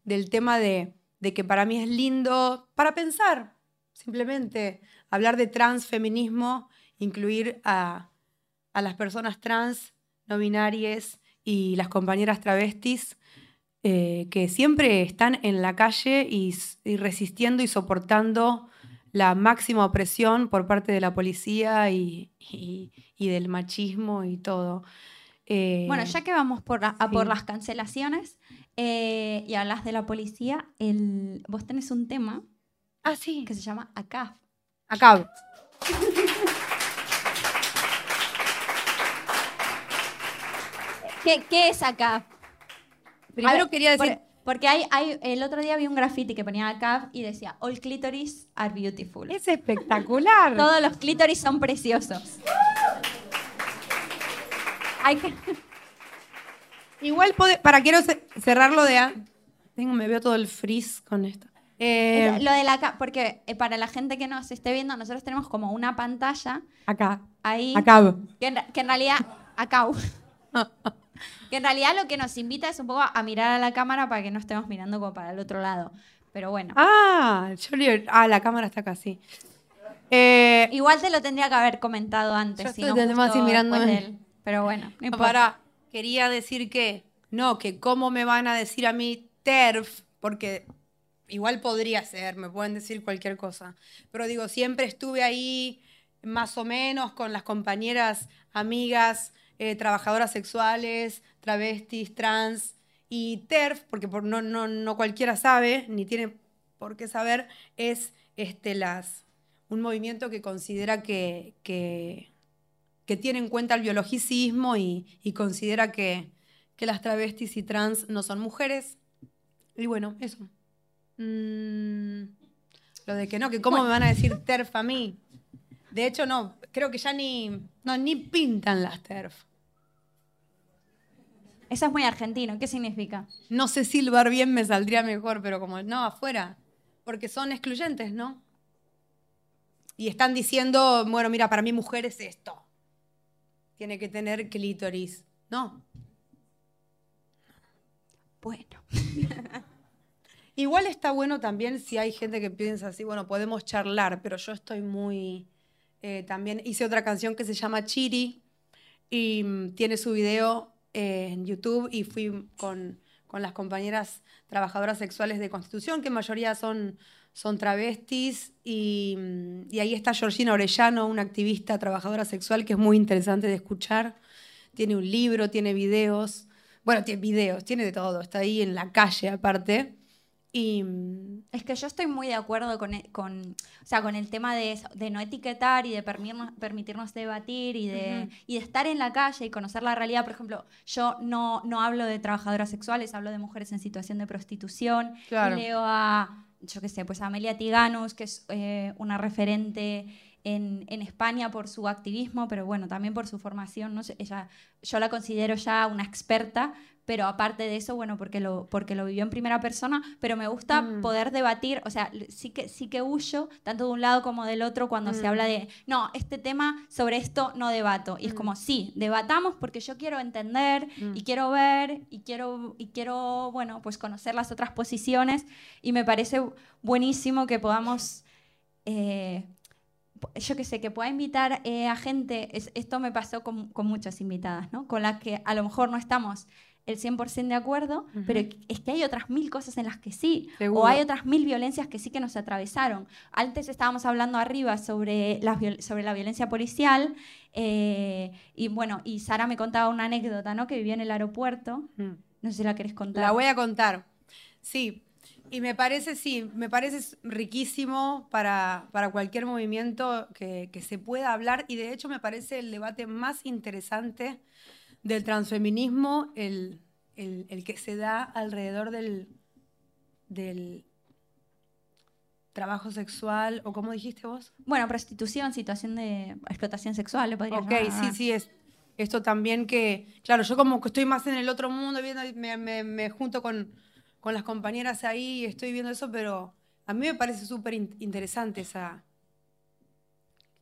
del tema de, de que para mí es lindo para pensar, simplemente hablar de transfeminismo, incluir a, a las personas trans, no binarias y las compañeras travestis eh, que siempre están en la calle y, resistiendo y soportando la máxima opresión por parte de la policía y, y- y del machismo y todo. Eh, Bueno, ya que vamos por, a por las cancelaciones eh, y hablas de la policía, el, vos tenés un tema Ah, sí. que se llama ACAF. Acá. ¿Qué, qué es ACAF? Primero ver, quería decir... por- porque hay, hay, el otro día vi un graffiti que ponía ACAF y decía, All clitoris are beautiful. Es espectacular. Todos los clítoris son preciosos. Hay que... Igual, pode- para quiero ce- cerrarlo de... a- Tengo, me veo todo el frizz con esto. Eh, Lo de la porque eh, para la gente que nos esté viendo, nosotros tenemos como una pantalla acá. ahí Acá. que en, que en realidad acá que en realidad lo que nos invita es un poco a mirar a la cámara para que no estemos mirando como para el otro lado. Pero bueno, Ah, yo le- ah, la cámara está acá, sí. Eh, igual te lo tendría que haber comentado antes, Yo si estoy no de él. Pero bueno, no importa. Para, quería decir que no, que cómo me van a decir a mí TERF, porque igual podría ser, me pueden decir cualquier cosa. Pero digo, siempre estuve ahí más o menos con las compañeras, amigas, eh, trabajadoras sexuales, travestis, trans y TERF, porque por, no, no, no cualquiera sabe, ni tiene por qué saber, es este, las, un movimiento que considera que, que, que tiene en cuenta el biologicismo y, y considera que, que las travestis y trans no son mujeres. Y bueno, eso. Mm, lo de que no, que cómo me van a decir TERF a mí. De hecho, no, creo que ya ni, no, ni pintan las TERF. Eso es muy argentino. ¿Qué significa? No sé silbar bien me saldría mejor, pero como no, afuera. Porque son excluyentes, ¿no? Y están diciendo, bueno, mira, para mí mujer es esto. Tiene que tener clítoris. No. Bueno. Igual está bueno también si hay gente que piensa así, bueno, podemos charlar, pero yo estoy muy... eh, también hice otra canción que se llama Chiri y mm, tiene su video eh, en YouTube y fui con, con las compañeras trabajadoras sexuales de Constitución, que en mayoría son, son travestis, y, y ahí está Georgina Orellano, una activista trabajadora sexual que es muy interesante de escuchar. Tiene un libro, tiene videos, bueno, tiene videos, tiene de todo, está ahí en la calle aparte. Y mm, Es que yo estoy muy de acuerdo con, e- con, o sea, con el tema de, de no etiquetar y de permitirnos, permitirnos debatir y de, y de estar en la calle y conocer la realidad. Por ejemplo, yo no, no hablo de trabajadoras sexuales, hablo de mujeres en situación de prostitución. Claro. Y leo a, yo qué sé, pues a Amelia Tiganus, que es eh, una referente en, en España por su activismo, pero bueno, también por su formación. ¿no? Ella, yo la considero ya una experta, pero aparte de eso, bueno, porque lo, porque lo vivió en primera persona, pero me gusta Mm. poder debatir, o sea, sí que, sí que huyo, tanto de un lado como del otro, cuando se Mm. habla de, no, este tema sobre esto no debato. Y es Mm. como, sí, debatamos porque yo quiero entender Mm. y quiero ver y quiero, y quiero, bueno, pues conocer las otras posiciones y me parece buenísimo que podamos... eh, yo que sé, que pueda invitar eh, a gente, es- esto me pasó con, con muchas invitadas, ¿no? Con las que a lo mejor no estamos el 100% de acuerdo, pero es que hay otras mil cosas en las que sí, Seguro. o hay otras mil violencias que sí que nos atravesaron. Antes estábamos hablando arriba sobre la, sobre la violencia policial, eh, y bueno, y Sara me contaba una anécdota, ¿no? Que vivió en el aeropuerto, Mm. no sé si la querés contar. La voy a contar. Sí. Y me parece, sí, me parece riquísimo para, para cualquier movimiento que, que se pueda hablar. Y de hecho me parece el debate más interesante del transfeminismo, el, el- el que se da alrededor del, del trabajo sexual, o como dijiste vos. Bueno, prostitución, situación de explotación sexual, le podría Ok, llamar. sí, sí, es esto también que, claro, yo como que estoy más en el otro mundo, viendo, me, me- me junto con, con las compañeras ahí, estoy viendo eso, pero a mí me parece súper in- interesante esa,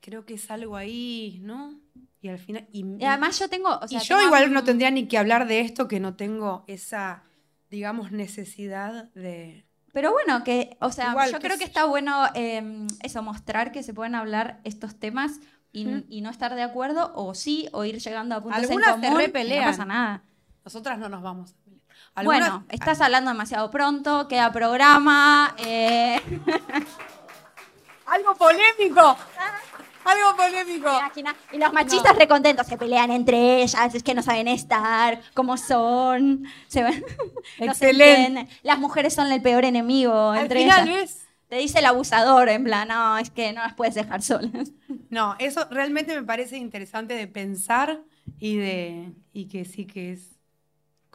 creo que es algo ahí, ¿no? Y al final, y, Y además yo tengo, o y sea, yo tengo igual no tendría ni que hablar de esto, que no tengo esa, digamos, necesidad de... Pero bueno, que, o sea, Igual, yo creo que está bueno eh, eso, mostrar que se pueden hablar estos temas y, y no estar de acuerdo, o sí, o ir llegando a puntos Algunas en común. y repelean. No pasa nada. Nosotras no nos vamos Bueno, estás hablando demasiado pronto, queda programa. eh, Algo polémico. Algo polémico. imagina, y los machistas recontentos se pelean entre ellas, es que no saben estar, cómo son. Se ven- no se Excelente. Las mujeres son el peor enemigo Al entre final, ellas. ¿ves? Te dice el abusador, en plan, no, es que no las puedes dejar solas. No, eso realmente me parece interesante de pensar y de y que sí que es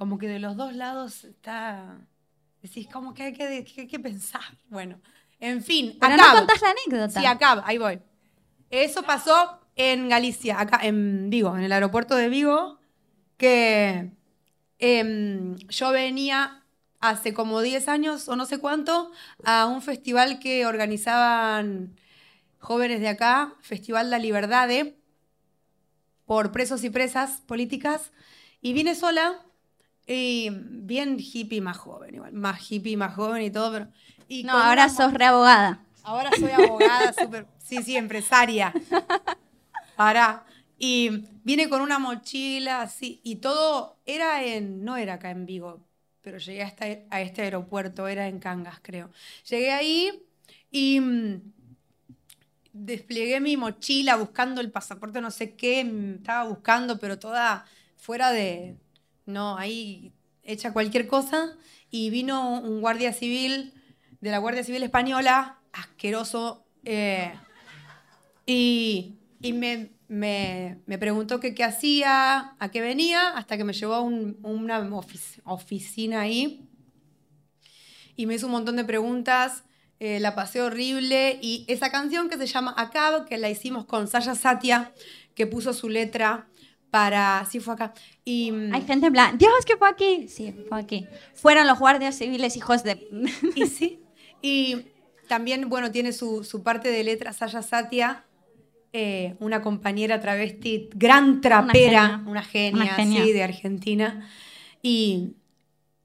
como que de los dos lados está decís como que hay que, que hay que pensar. Bueno, en fin, Pero acá. no contás la anécdota. Sí, acá, ahí voy. Eso pasó en Galicia, acá en Vigo, en el aeropuerto de Vigo, que em, yo venía hace como 10 años o no sé cuánto a un festival que organizaban jóvenes de acá, Festival La Liberdade, por presos y presas políticas, y vine sola, y bien hippie más joven, igual, más hippie más joven y todo, pero... y no, ahora una sos reabogada. Ahora soy abogada, súper. Sí, sí, empresaria. Pará. Y vine con una mochila, así, y todo era en. No era acá en Vigo, pero llegué hasta a este aeropuerto, era en Cangas, creo. Llegué ahí y mm, desplegué mi mochila buscando el pasaporte, no sé qué, mm, estaba buscando, pero toda fuera de. No, ahí hecha cualquier cosa. Y vino un guardia civil de la Guardia Civil Española, asqueroso, eh, y, y me, me- me preguntó qué hacía, a qué venía, hasta que me llevó a un- una ofici- oficina ahí y me hizo un montón de preguntas. eh, la pasé horrible y esa canción que se llama Acab, que la hicimos con Saya Satia, que puso su letra para... Sí, fue acá. Y, mm, Hay gente en plan, Dios, que fue aquí. Sí, fue aquí. Fueron los guardias civiles hijos de... Y sí. Y también, bueno, tiene su, su parte de letra Saya Satia, eh, una compañera travesti, gran trapera, genia. una genia, Una genia. sí, de Argentina. Y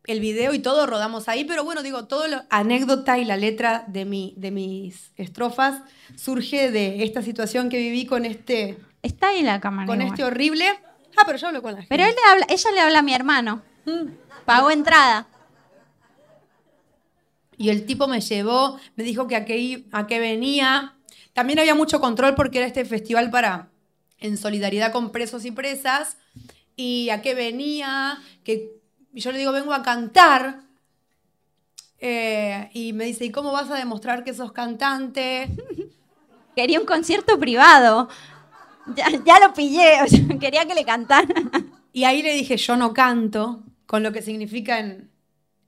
el video y todo rodamos ahí, pero bueno, digo, todo lo anécdota y la letra de, mi, de mis estrofas surge de esta situación que viví con este, Está ahí la cámara. con igual. este horrible. Ah, pero yo hablo con la gente. Pero él le habla, ella le habla a mi hermano. Pagó entrada. Y el tipo me llevó, me dijo que a qué, a qué venía. También había mucho control porque era este festival para en solidaridad con presos y presas. Y a qué venía, que y yo le digo, vengo a cantar. Eh, y me dice, ¿y cómo vas a demostrar que sos cantante? Quería un concierto privado. Ya, ya lo pillé, o sea, quería que le cantara. Y ahí le dije, yo no canto, con lo que significa en,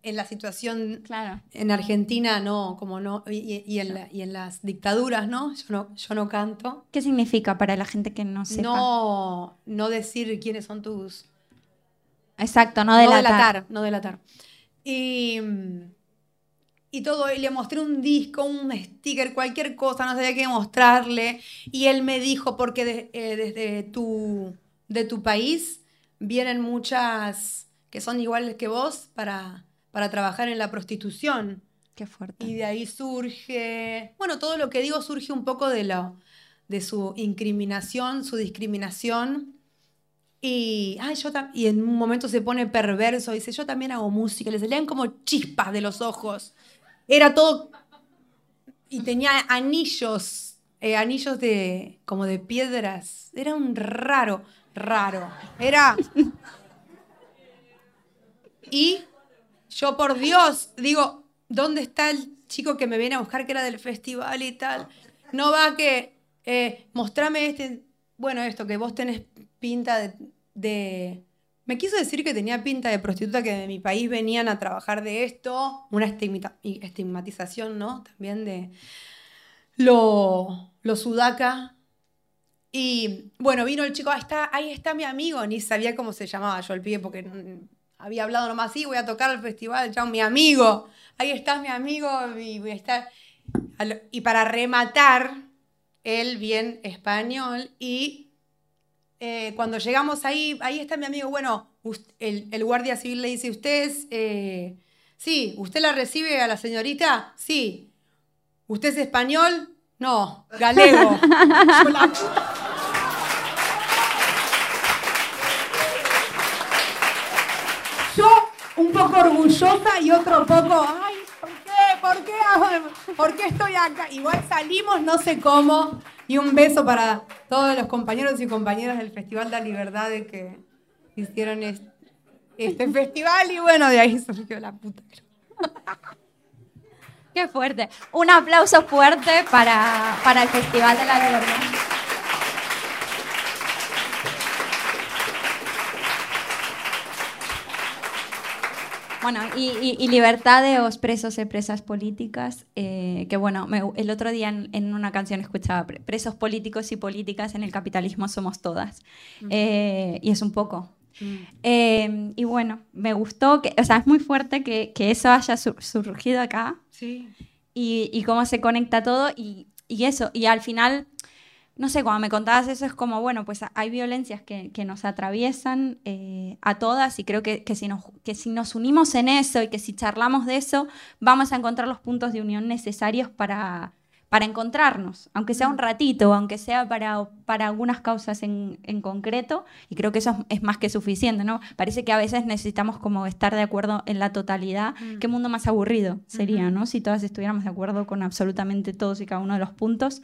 en la situación Claro. en Argentina no, como no, y, y en, la- y en las dictaduras, ¿no? Yo no, yo no canto. ¿Qué significa para la gente que no sepa? No, no decir quiénes son tus. Exacto, no No delatar. delatar, no delatar. Y, mm, y todo, y le mostré un disco, un sticker, cualquier cosa, no sabía qué mostrarle. Y él me dijo, porque de- eh, desde tu, de tu país vienen muchas que son iguales que vos para, para trabajar en la prostitución. Qué fuerte. Y de ahí surge, bueno, todo lo que digo surge un poco de, lo, de su incriminación, su discriminación. Y, ay, yo y en un momento se pone perverso, dice, yo también hago música, le salían como chispas de los ojos. Era todo... Y tenía anillos, eh, anillos de como de piedras. Era un raro, raro. Era... Y yo, por Dios, digo, ¿dónde está el chico que me viene a buscar que era del festival y tal? No va que, eh, mostrame este, bueno, esto, que vos tenés pinta de, de- Me quiso decir que tenía pinta de prostituta, que de mi país venían a trabajar de esto, una estigmatización, ¿no? También de lo, lo sudaca. Y bueno, vino el chico, ahí está, ahí está mi amigo, ni sabía cómo se llamaba yo el pibe, porque había hablado nomás, sí, voy a tocar al festival, chao, mi amigo, ahí está mi amigo, Y para rematar, él bien español, y eh, cuando llegamos ahí, ahí está mi amigo, bueno, el, el guardia civil le dice, ¿usted es, eh, sí, ¿usted la recibe a la señorita? Sí. ¿Usted es español? No, galego. Yo la puta- Yo un poco orgullosa y otro poco, ay, ¿por qué? ¿Por qué? ¿Por qué estoy acá? Igual salimos, no sé cómo. Y un beso para todos los compañeros y compañeras del Festival de la Libertad de que hicieron es- este festival. Y bueno, de ahí surgió la puta. Qué fuerte. Un aplauso fuerte para, para el Festival de la Libertad. Bueno, y, y- y libertad de los presos y presas políticas, eh, que bueno, me- el otro día en, en una canción escuchaba, "Pre- presos políticos y políticas en el capitalismo somos todas. Eh, y es un poco. Eh, y bueno, me gustó, que, o sea, es muy fuerte que, que eso haya sur- surgido acá Sí. y, y cómo se conecta todo y, y eso. Y al final, no sé, cuando me contabas eso es como, bueno, pues hay violencias que, que nos atraviesan eh, a todas y creo que, que, si nos, que si nos unimos en eso y que si charlamos de eso, vamos a encontrar los puntos de unión necesarios para, para encontrarnos, aunque sea un ratito, aunque sea para, para algunas causas en, en concreto, y creo que eso es, es más que suficiente, ¿no? Parece que a veces necesitamos como estar de acuerdo en la totalidad. Qué mundo más aburrido sería, ¿no? Si todas estuviéramos de acuerdo con absolutamente todos y cada uno de los puntos.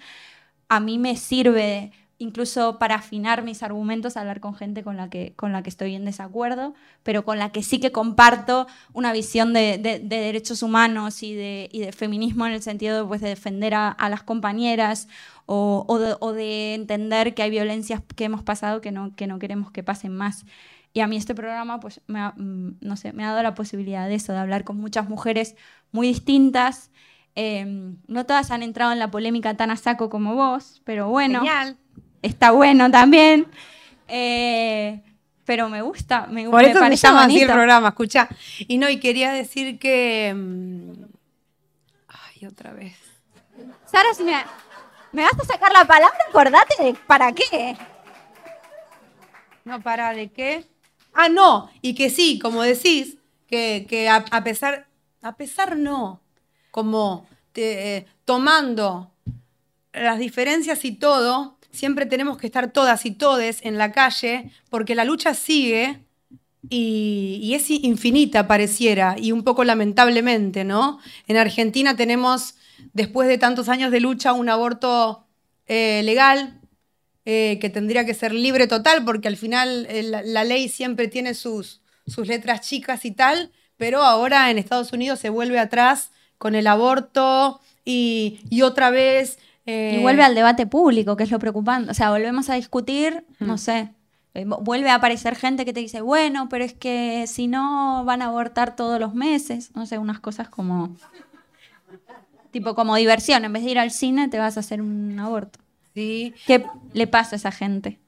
A mí me sirve incluso para afinar mis argumentos hablar con gente con la que, con la que estoy en desacuerdo, pero con la que sí que comparto una visión de, de- de derechos humanos y de, feminismo en el sentido pues, de defender a, las compañeras o, o de, o de entender que hay violencias que hemos pasado que no, que no queremos que pasen más. Y a mí este programa, pues, me ha, mm, no sé, me ha dado la posibilidad de eso, de hablar con muchas mujeres muy distintas. Eh, no todas han entrado en la polémica tan a saco como vos, pero bueno Genial. está bueno también. Eh, pero me gusta, me, Por me eso llama así el programa, escucha. Y no, y quería decir que. mm, Ay, otra vez. Sara, si me, me vas a sacar la palabra, acordate de para qué. No, para de qué. Ah, no, y que sí, como decís, que, que a, a pesar, a pesar no, como eh, tomando las diferencias y todo, siempre tenemos que estar todas y todes en la calle, porque la lucha sigue y, es infinita, pareciera, y un poco lamentablemente, ¿no? En Argentina tenemos, después de tantos años de lucha, un aborto eh, legal, eh, que tendría que ser libre total, porque al final la, la ley siempre tiene sus, sus letras chicas y tal, pero ahora en Estados Unidos se vuelve atrás con el aborto y, y otra vez... eh, Y vuelve al debate público, que es lo preocupante. O sea, volvemos a discutir, no sé, Eh, vu- Vuelve a aparecer gente que te dice, bueno, pero es que si no van a abortar todos los meses. No sé, unas cosas como. Tipo como diversión. En vez de ir al cine, te vas a hacer un aborto. Sí, ¿Qué le pasa a esa gente?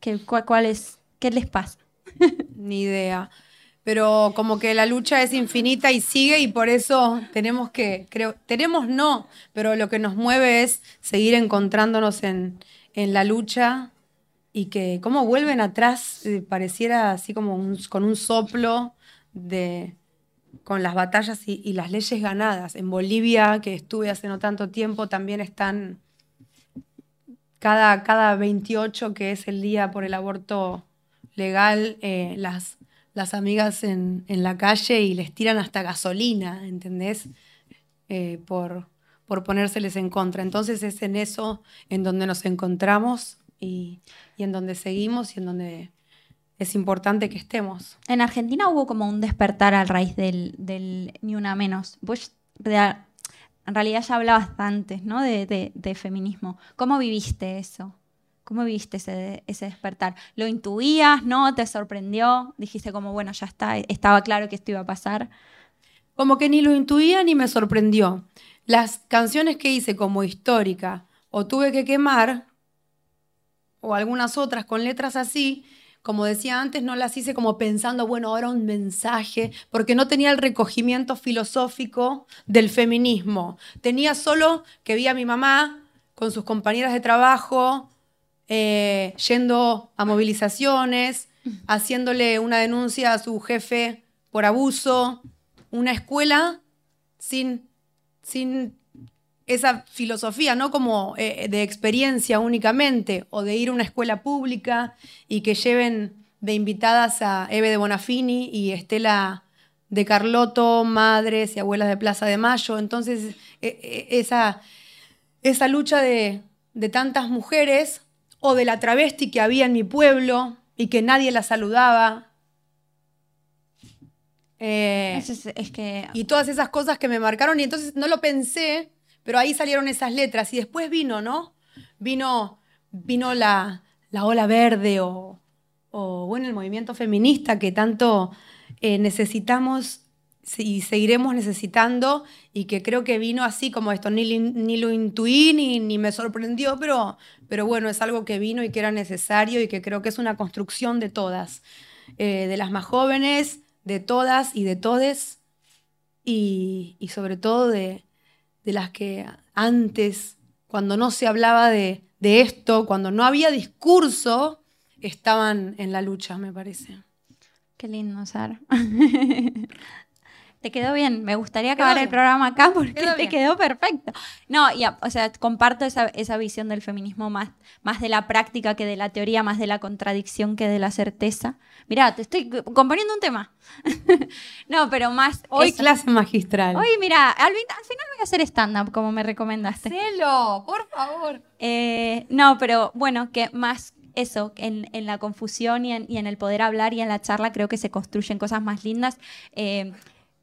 ¿Qué, cuál, cuál es, ¿Qué les pasa? ni idea. Pero como que la lucha es infinita y sigue y por eso tenemos que, creo, tenemos no, pero lo que nos mueve es seguir encontrándonos en, en la lucha y que cómo vuelven atrás, eh, pareciera así como con un soplo de con las batallas y, y las leyes ganadas. En Bolivia, que estuve hace no tanto tiempo, también están cada, cada 28, que es el día por el aborto legal, eh, las, las amigas en, en la calle y les tiran hasta gasolina, ¿entendés? Eh, por, por ponérseles en contra. Entonces es en eso en donde nos encontramos y, y en donde seguimos y en donde es importante que estemos. En Argentina hubo como un despertar a raíz del, del Ni Una Menos. Vos en realidad ya hablabas antes, ¿no? De- de feminismo. ¿Cómo viviste eso? ¿Cómo viviste ese, ese despertar? ¿Lo intuías? ¿No? ¿Te sorprendió? Dijiste como, bueno, ya está, estaba claro que esto iba a pasar. Como que ni lo intuía ni me sorprendió. Las canciones que hice como histórica o tuve que quemar, o algunas otras con letras así, como decía antes, no las hice como pensando, bueno, ahora un mensaje, porque no tenía el recogimiento filosófico del feminismo. Tenía solo que vi a mi mamá con sus compañeras de trabajo, eh, yendo a movilizaciones, haciéndole una denuncia a su jefe por abuso, una escuela sin, sin esa filosofía, no como eh, de experiencia únicamente, o de ir a una escuela pública y que lleven de invitadas a Eve de Bonafini y Estela de Carlotto, madres y abuelas de Plaza de Mayo. Entonces, eh, eh, esa, esa lucha de, de tantas mujeres o de la travesti que había en mi pueblo y que nadie la saludaba. Eh, Es, es- es que y todas esas cosas que me marcaron y entonces no lo pensé, pero ahí salieron esas letras y después vino, ¿no? Vino, vino la, la ola verde o, o, bueno, el movimiento feminista que tanto eh, necesitamos y seguiremos necesitando y que creo que vino así como esto, ni, ni lo intuí ni, ni me sorprendió, pero, pero bueno, es algo que vino y que era necesario y que creo que es una construcción de todas, eh, de las más jóvenes, de todas y de todes y, y sobre todo de, de las que antes, cuando no se hablaba de, de esto, cuando no había discurso, estaban en la lucha, me parece. Qué lindo, Sara. Te quedó bien. Me gustaría acabar el programa acá porque Quedó te quedó perfecto. No, y a- o sea, comparto esa, esa visión del feminismo más, más de la práctica que de la teoría, más de la contradicción que de la certeza. Mirá, te estoy componiendo un tema. no, pero más. Hoy eso. clase magistral. Hoy, mira, al, fin- al final voy a hacer stand-up, como me recomendaste. Hacelo, por favor. Eh, no, pero bueno, que más eso, en, en la confusión y en, y en el poder hablar y en la charla creo que se construyen cosas más lindas. Eh,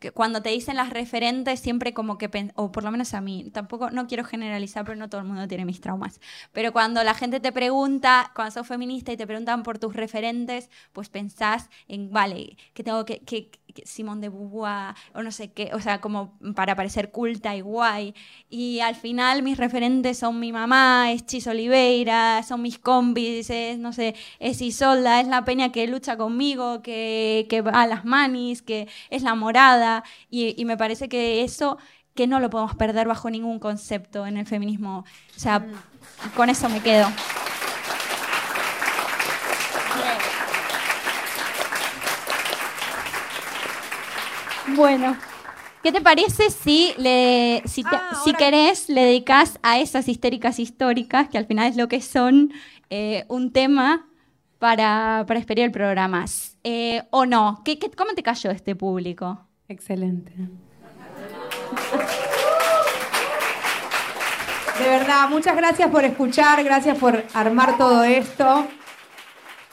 que cuando te dicen las referentes, siempre como que, o por lo menos a mí, tampoco, no quiero generalizar, pero no todo el mundo tiene mis traumas. Pero cuando la gente te pregunta, cuando sos feminista y te preguntan por tus referentes, pues pensás en, vale, que tengo que, Simón de Beauvoir, o no sé qué, o sea, como para parecer culta y guay. Y al final mis referentes son mi mamá, es Chis Oliveira, son mis combis, es, no sé, es Isolda, es la peña que lucha conmigo, que, que va a las manis, que es la morada. Y, y me parece que eso que no lo podemos perder bajo ningún concepto en el feminismo. O sea, con eso me quedo. Bueno, ¿qué te parece si, le, si, te- Ah, si querés le dedicas a esas histéricas históricas, que al final es lo que son, eh, un tema para, para esperar el programa? Eh, ¿O no? ¿Qué, qué, cómo te cayó este público? Excelente. De verdad, muchas gracias por escuchar, gracias por armar todo esto.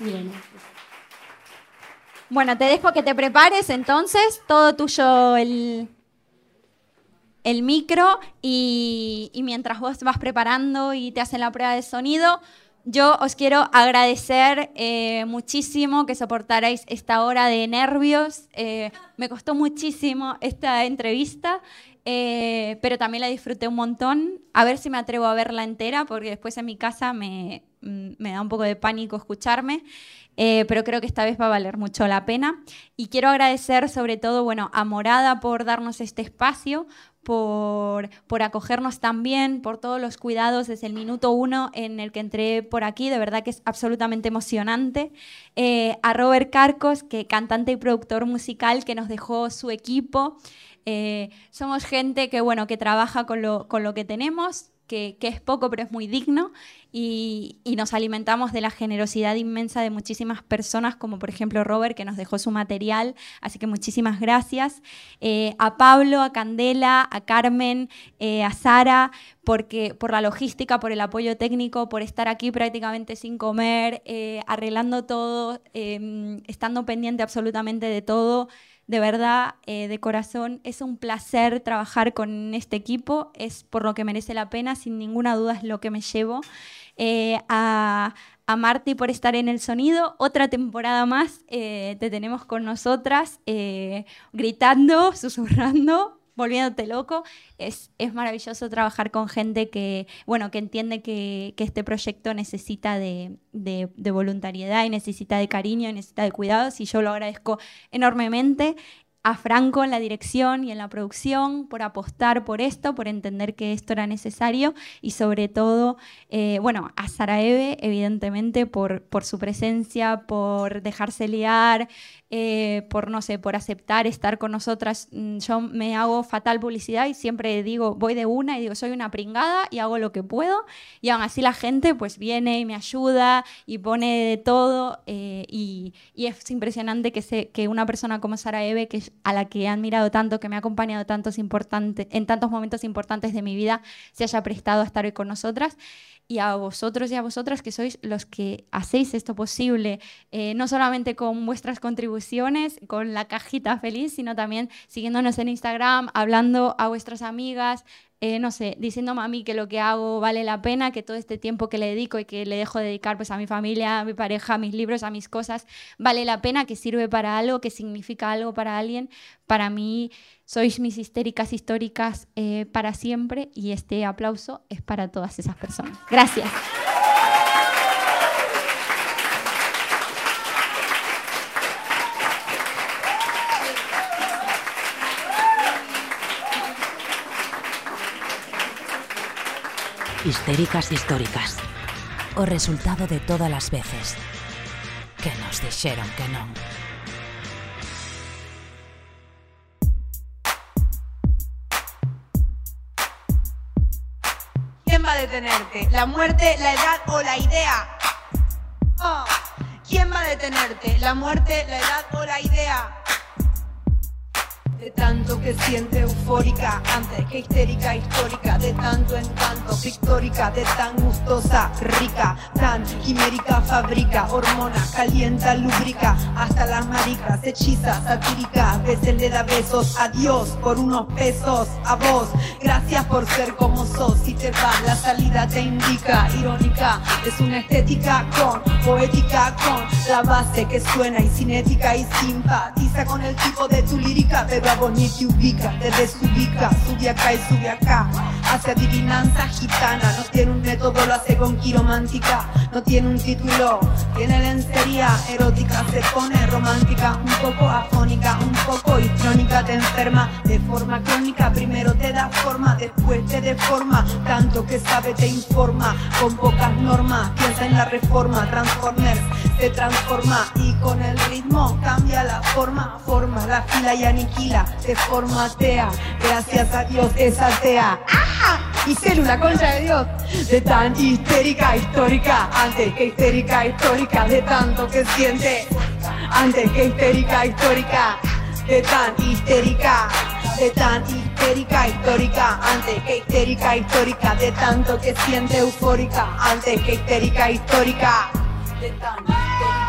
Bien. Bueno, te dejo que te prepares entonces, todo tuyo el, el micro y, mientras vos vas preparando y te hacen la prueba de sonido, yo os quiero agradecer eh, muchísimo que soportarais esta hora de nervios. Eh, me costó muchísimo esta entrevista, eh, pero también la disfruté un montón. A ver si me atrevo a verla entera, porque después en mi casa me, mm, me da un poco de pánico escucharme. Eh, pero creo que esta vez va a valer mucho la pena. Y quiero agradecer sobre todo bueno, a Morada por darnos este espacio, por, por acogernos también, por todos los cuidados desde el minuto uno en el que entré por aquí. De verdad que es absolutamente emocionante. Eh, a Robert Carcos, que cantante y productor musical, que nos dejó su equipo. Eh, somos gente que, bueno, que trabaja con lo, con lo que tenemos, que, es poco pero es muy digno y, y, nos alimentamos de la generosidad inmensa de muchísimas personas, como por ejemplo Robert, que nos dejó su material, así que muchísimas gracias. Eh, a Pablo, a Candela, a Carmen, eh, a Sara, porque, por la logística, por el apoyo técnico, por estar aquí prácticamente sin comer, eh, arreglando todo, em, estando pendiente absolutamente de todo de verdad, eh, de corazón, es un placer trabajar con este equipo, es por lo que merece la pena, sin ninguna duda es lo que me llevo. Eh, a, a Marti por estar en el sonido, otra temporada más eh, te tenemos con nosotras, eh, gritando, susurrando, volviéndote loco. Es, es, maravilloso trabajar con gente que, bueno, que entiende que, este proyecto necesita de, de, de, voluntariedad y necesita de cariño y necesita de cuidados y yo lo agradezco enormemente a Franco en la dirección y en la producción por apostar por esto, por entender que esto era necesario y sobre todo, eh, bueno, a Saraeve, evidentemente, por, por su presencia, por dejarse liar, eh, por, no sé, por aceptar estar con nosotras. Mm, yo me hago fatal publicidad y siempre digo, voy de una y digo, soy una pringada y hago lo que puedo. Y aún así la gente pues viene y me ayuda y pone de todo. Eh, y, es impresionante que, se, que una persona como Sara Eve, que, a la que he admirado tanto, que me ha acompañado tantos importante, en tantos momentos importantes de mi vida, se haya prestado a estar hoy con nosotras y a vosotros y a vosotras que sois los que hacéis esto posible, eh, no solamente con vuestras contribuciones, con la cajita feliz, sino también siguiéndonos en Instagram, hablando a vuestras amigas, eh, no sé, diciéndome a mí que lo que hago vale la pena, que todo este tiempo que le dedico y que le dejo de dedicar pues, a mi familia, a mi pareja, a mis libros, a mis cosas, vale la pena, que sirve para algo, que significa algo para alguien. Para mí sois mis histéricas históricas eh, para siempre y este aplauso es para todas esas personas. Gracias. Histéricas históricas. O resultado de todas as veces que nos dixeron que non. ¿Quién va a detenerte? ¿La muerte, la edad o la idea? Oh. ¿Quién va a detenerte? ¿La muerte, la edad o la idea? De tanto que siente eufórica, antes que histérica, histórica, de tanto en tanto, pictórica, de tan gustosa, rica, tan quimérica, fabrica, hormona, calienta, lubrica, hasta las maricas, hechiza, satírica, a veces le da besos a Dios por unos pesos, a vos, gracias por ser como sos, si te vas, la salida te indica, irónica, es una estética con, poética con, la base que suena y cinética y simpatiza con el tipo de tu lírica, pero ni te ubica, te desubica, sube acá y sube acá. Hace adivinanza gitana, no tiene un método, lo hace con quiromántica. No tiene un título, tiene lencería erótica, se pone romántica, un poco afónica, un poco histrónica, te enferma de forma crónica. Primero te da forma, después te deforma, tanto que sabe te informa, con pocas normas, piensa en la reforma, Transformers se transforma y con el ritmo cambia la forma, forma la fila y aniquila, te formatea, gracias a Dios es atea. ¡Ah! Y célula concha de Dios, de tan histérica, histórica, antes que histérica, histórica, de tanto que siente, antes que histérica, histórica, de tan histérica, de tan histérica, histórica, antes que histérica, histórica, de tanto que siente eufórica, antes que histérica, histórica, de tan histérica,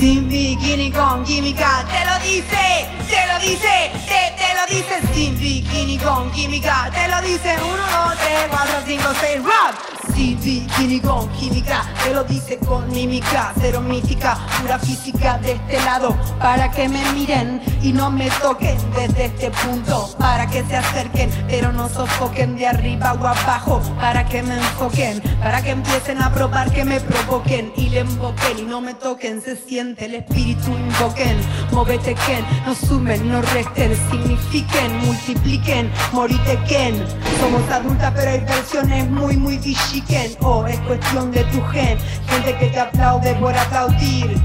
Sin bikini con química, te lo dice, te lo dice, te, te lo dice. Sin bikini con química, te lo dice. Uno, dos, tres, cuatro, cinco, seis, rap. Sin bikini con química, te lo dice con mímica, cero mítica, pura física de este lado, para que me miren y no me toquen desde este punto, para que se acerquen, pero no sofoquen de arriba o abajo, para que me enfoquen, para que empiecen a probar que me provoquen y le invoquen y no me toquen, se el espíritu invoquen, móvete Ken, no sumen, no resten, signifiquen, multipliquen, moritequen. Somos adultas pero hay versiones muy muy chiquen, oh, es cuestión de tu gen, gente que te aplaude por aplaudir.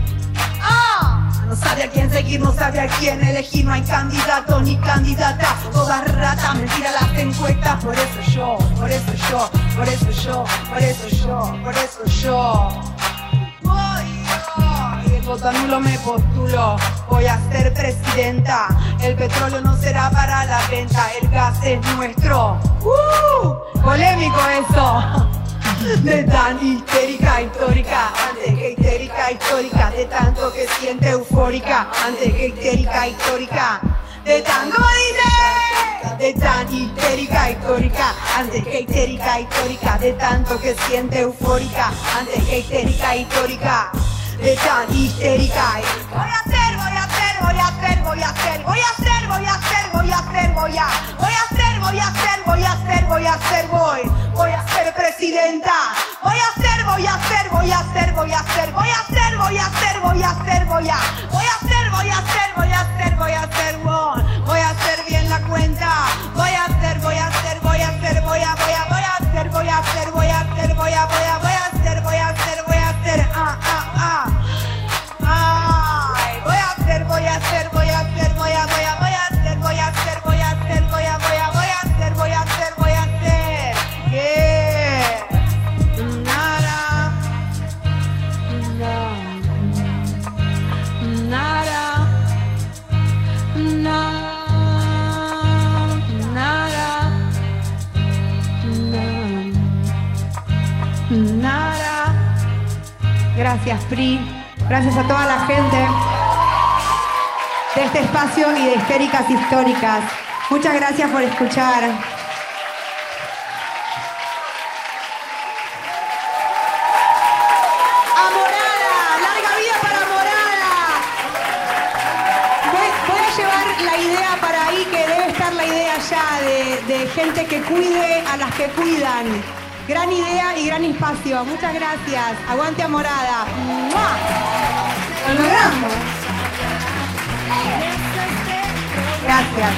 ¡Ah! No sabe a quién seguir, no sabe a quién elegir, no hay candidato ni candidata, todas ratas, mentira las encuestas, por eso yo, por eso yo, por eso yo, por eso yo, por eso yo. Voto nulo me postulo, voy a ser presidenta, el petróleo no será para la venta, el gas es nuestro. ¡Uh! Polémico eso. De tan histérica, histórica, antes que histérica, histórica, de tanto que siente eufórica, antes que histérica, histórica, de tan, ¿cómo dice? De tan histérica, histórica, antes que histérica, histórica, de tanto que siente eufórica, antes que histérica, histórica, de tan histérica. Voy a hacer, voy a hacer, voy a hacer, voy a hacer, voy a hacer, voy a hacer, voy a hacer, voy a, voy a hacer, voy a hacer, voy a hacer, voy a hacer, voy, voy a ser presidenta. Voy a hacer, voy a hacer, voy a hacer, voy a hacer, voy a hacer, voy a hacer, voy a hacer, voy a, voy a hacer, voy a hacer, voy a hacer, voy a hacer, voy a hacer bien la cuenta. Voy a hacer, voy a hacer, voy a hacer, voy a, voy a, voy a hacer, voy a hacer, voy a hacer, voy a, voy a, voy a Gracias, a toda la gente de este espacio y de Histéricas Históricas. Muchas gracias por escuchar. ¡A! ¡Larga vida para Morada! Voy, a llevar la idea para ahí, que debe estar la idea ya de gente que cuide a las que cuidan. Gran idea y gran espacio. Muchas gracias. Aguante a morada. ¡Mua! Lo logramos. Gracias.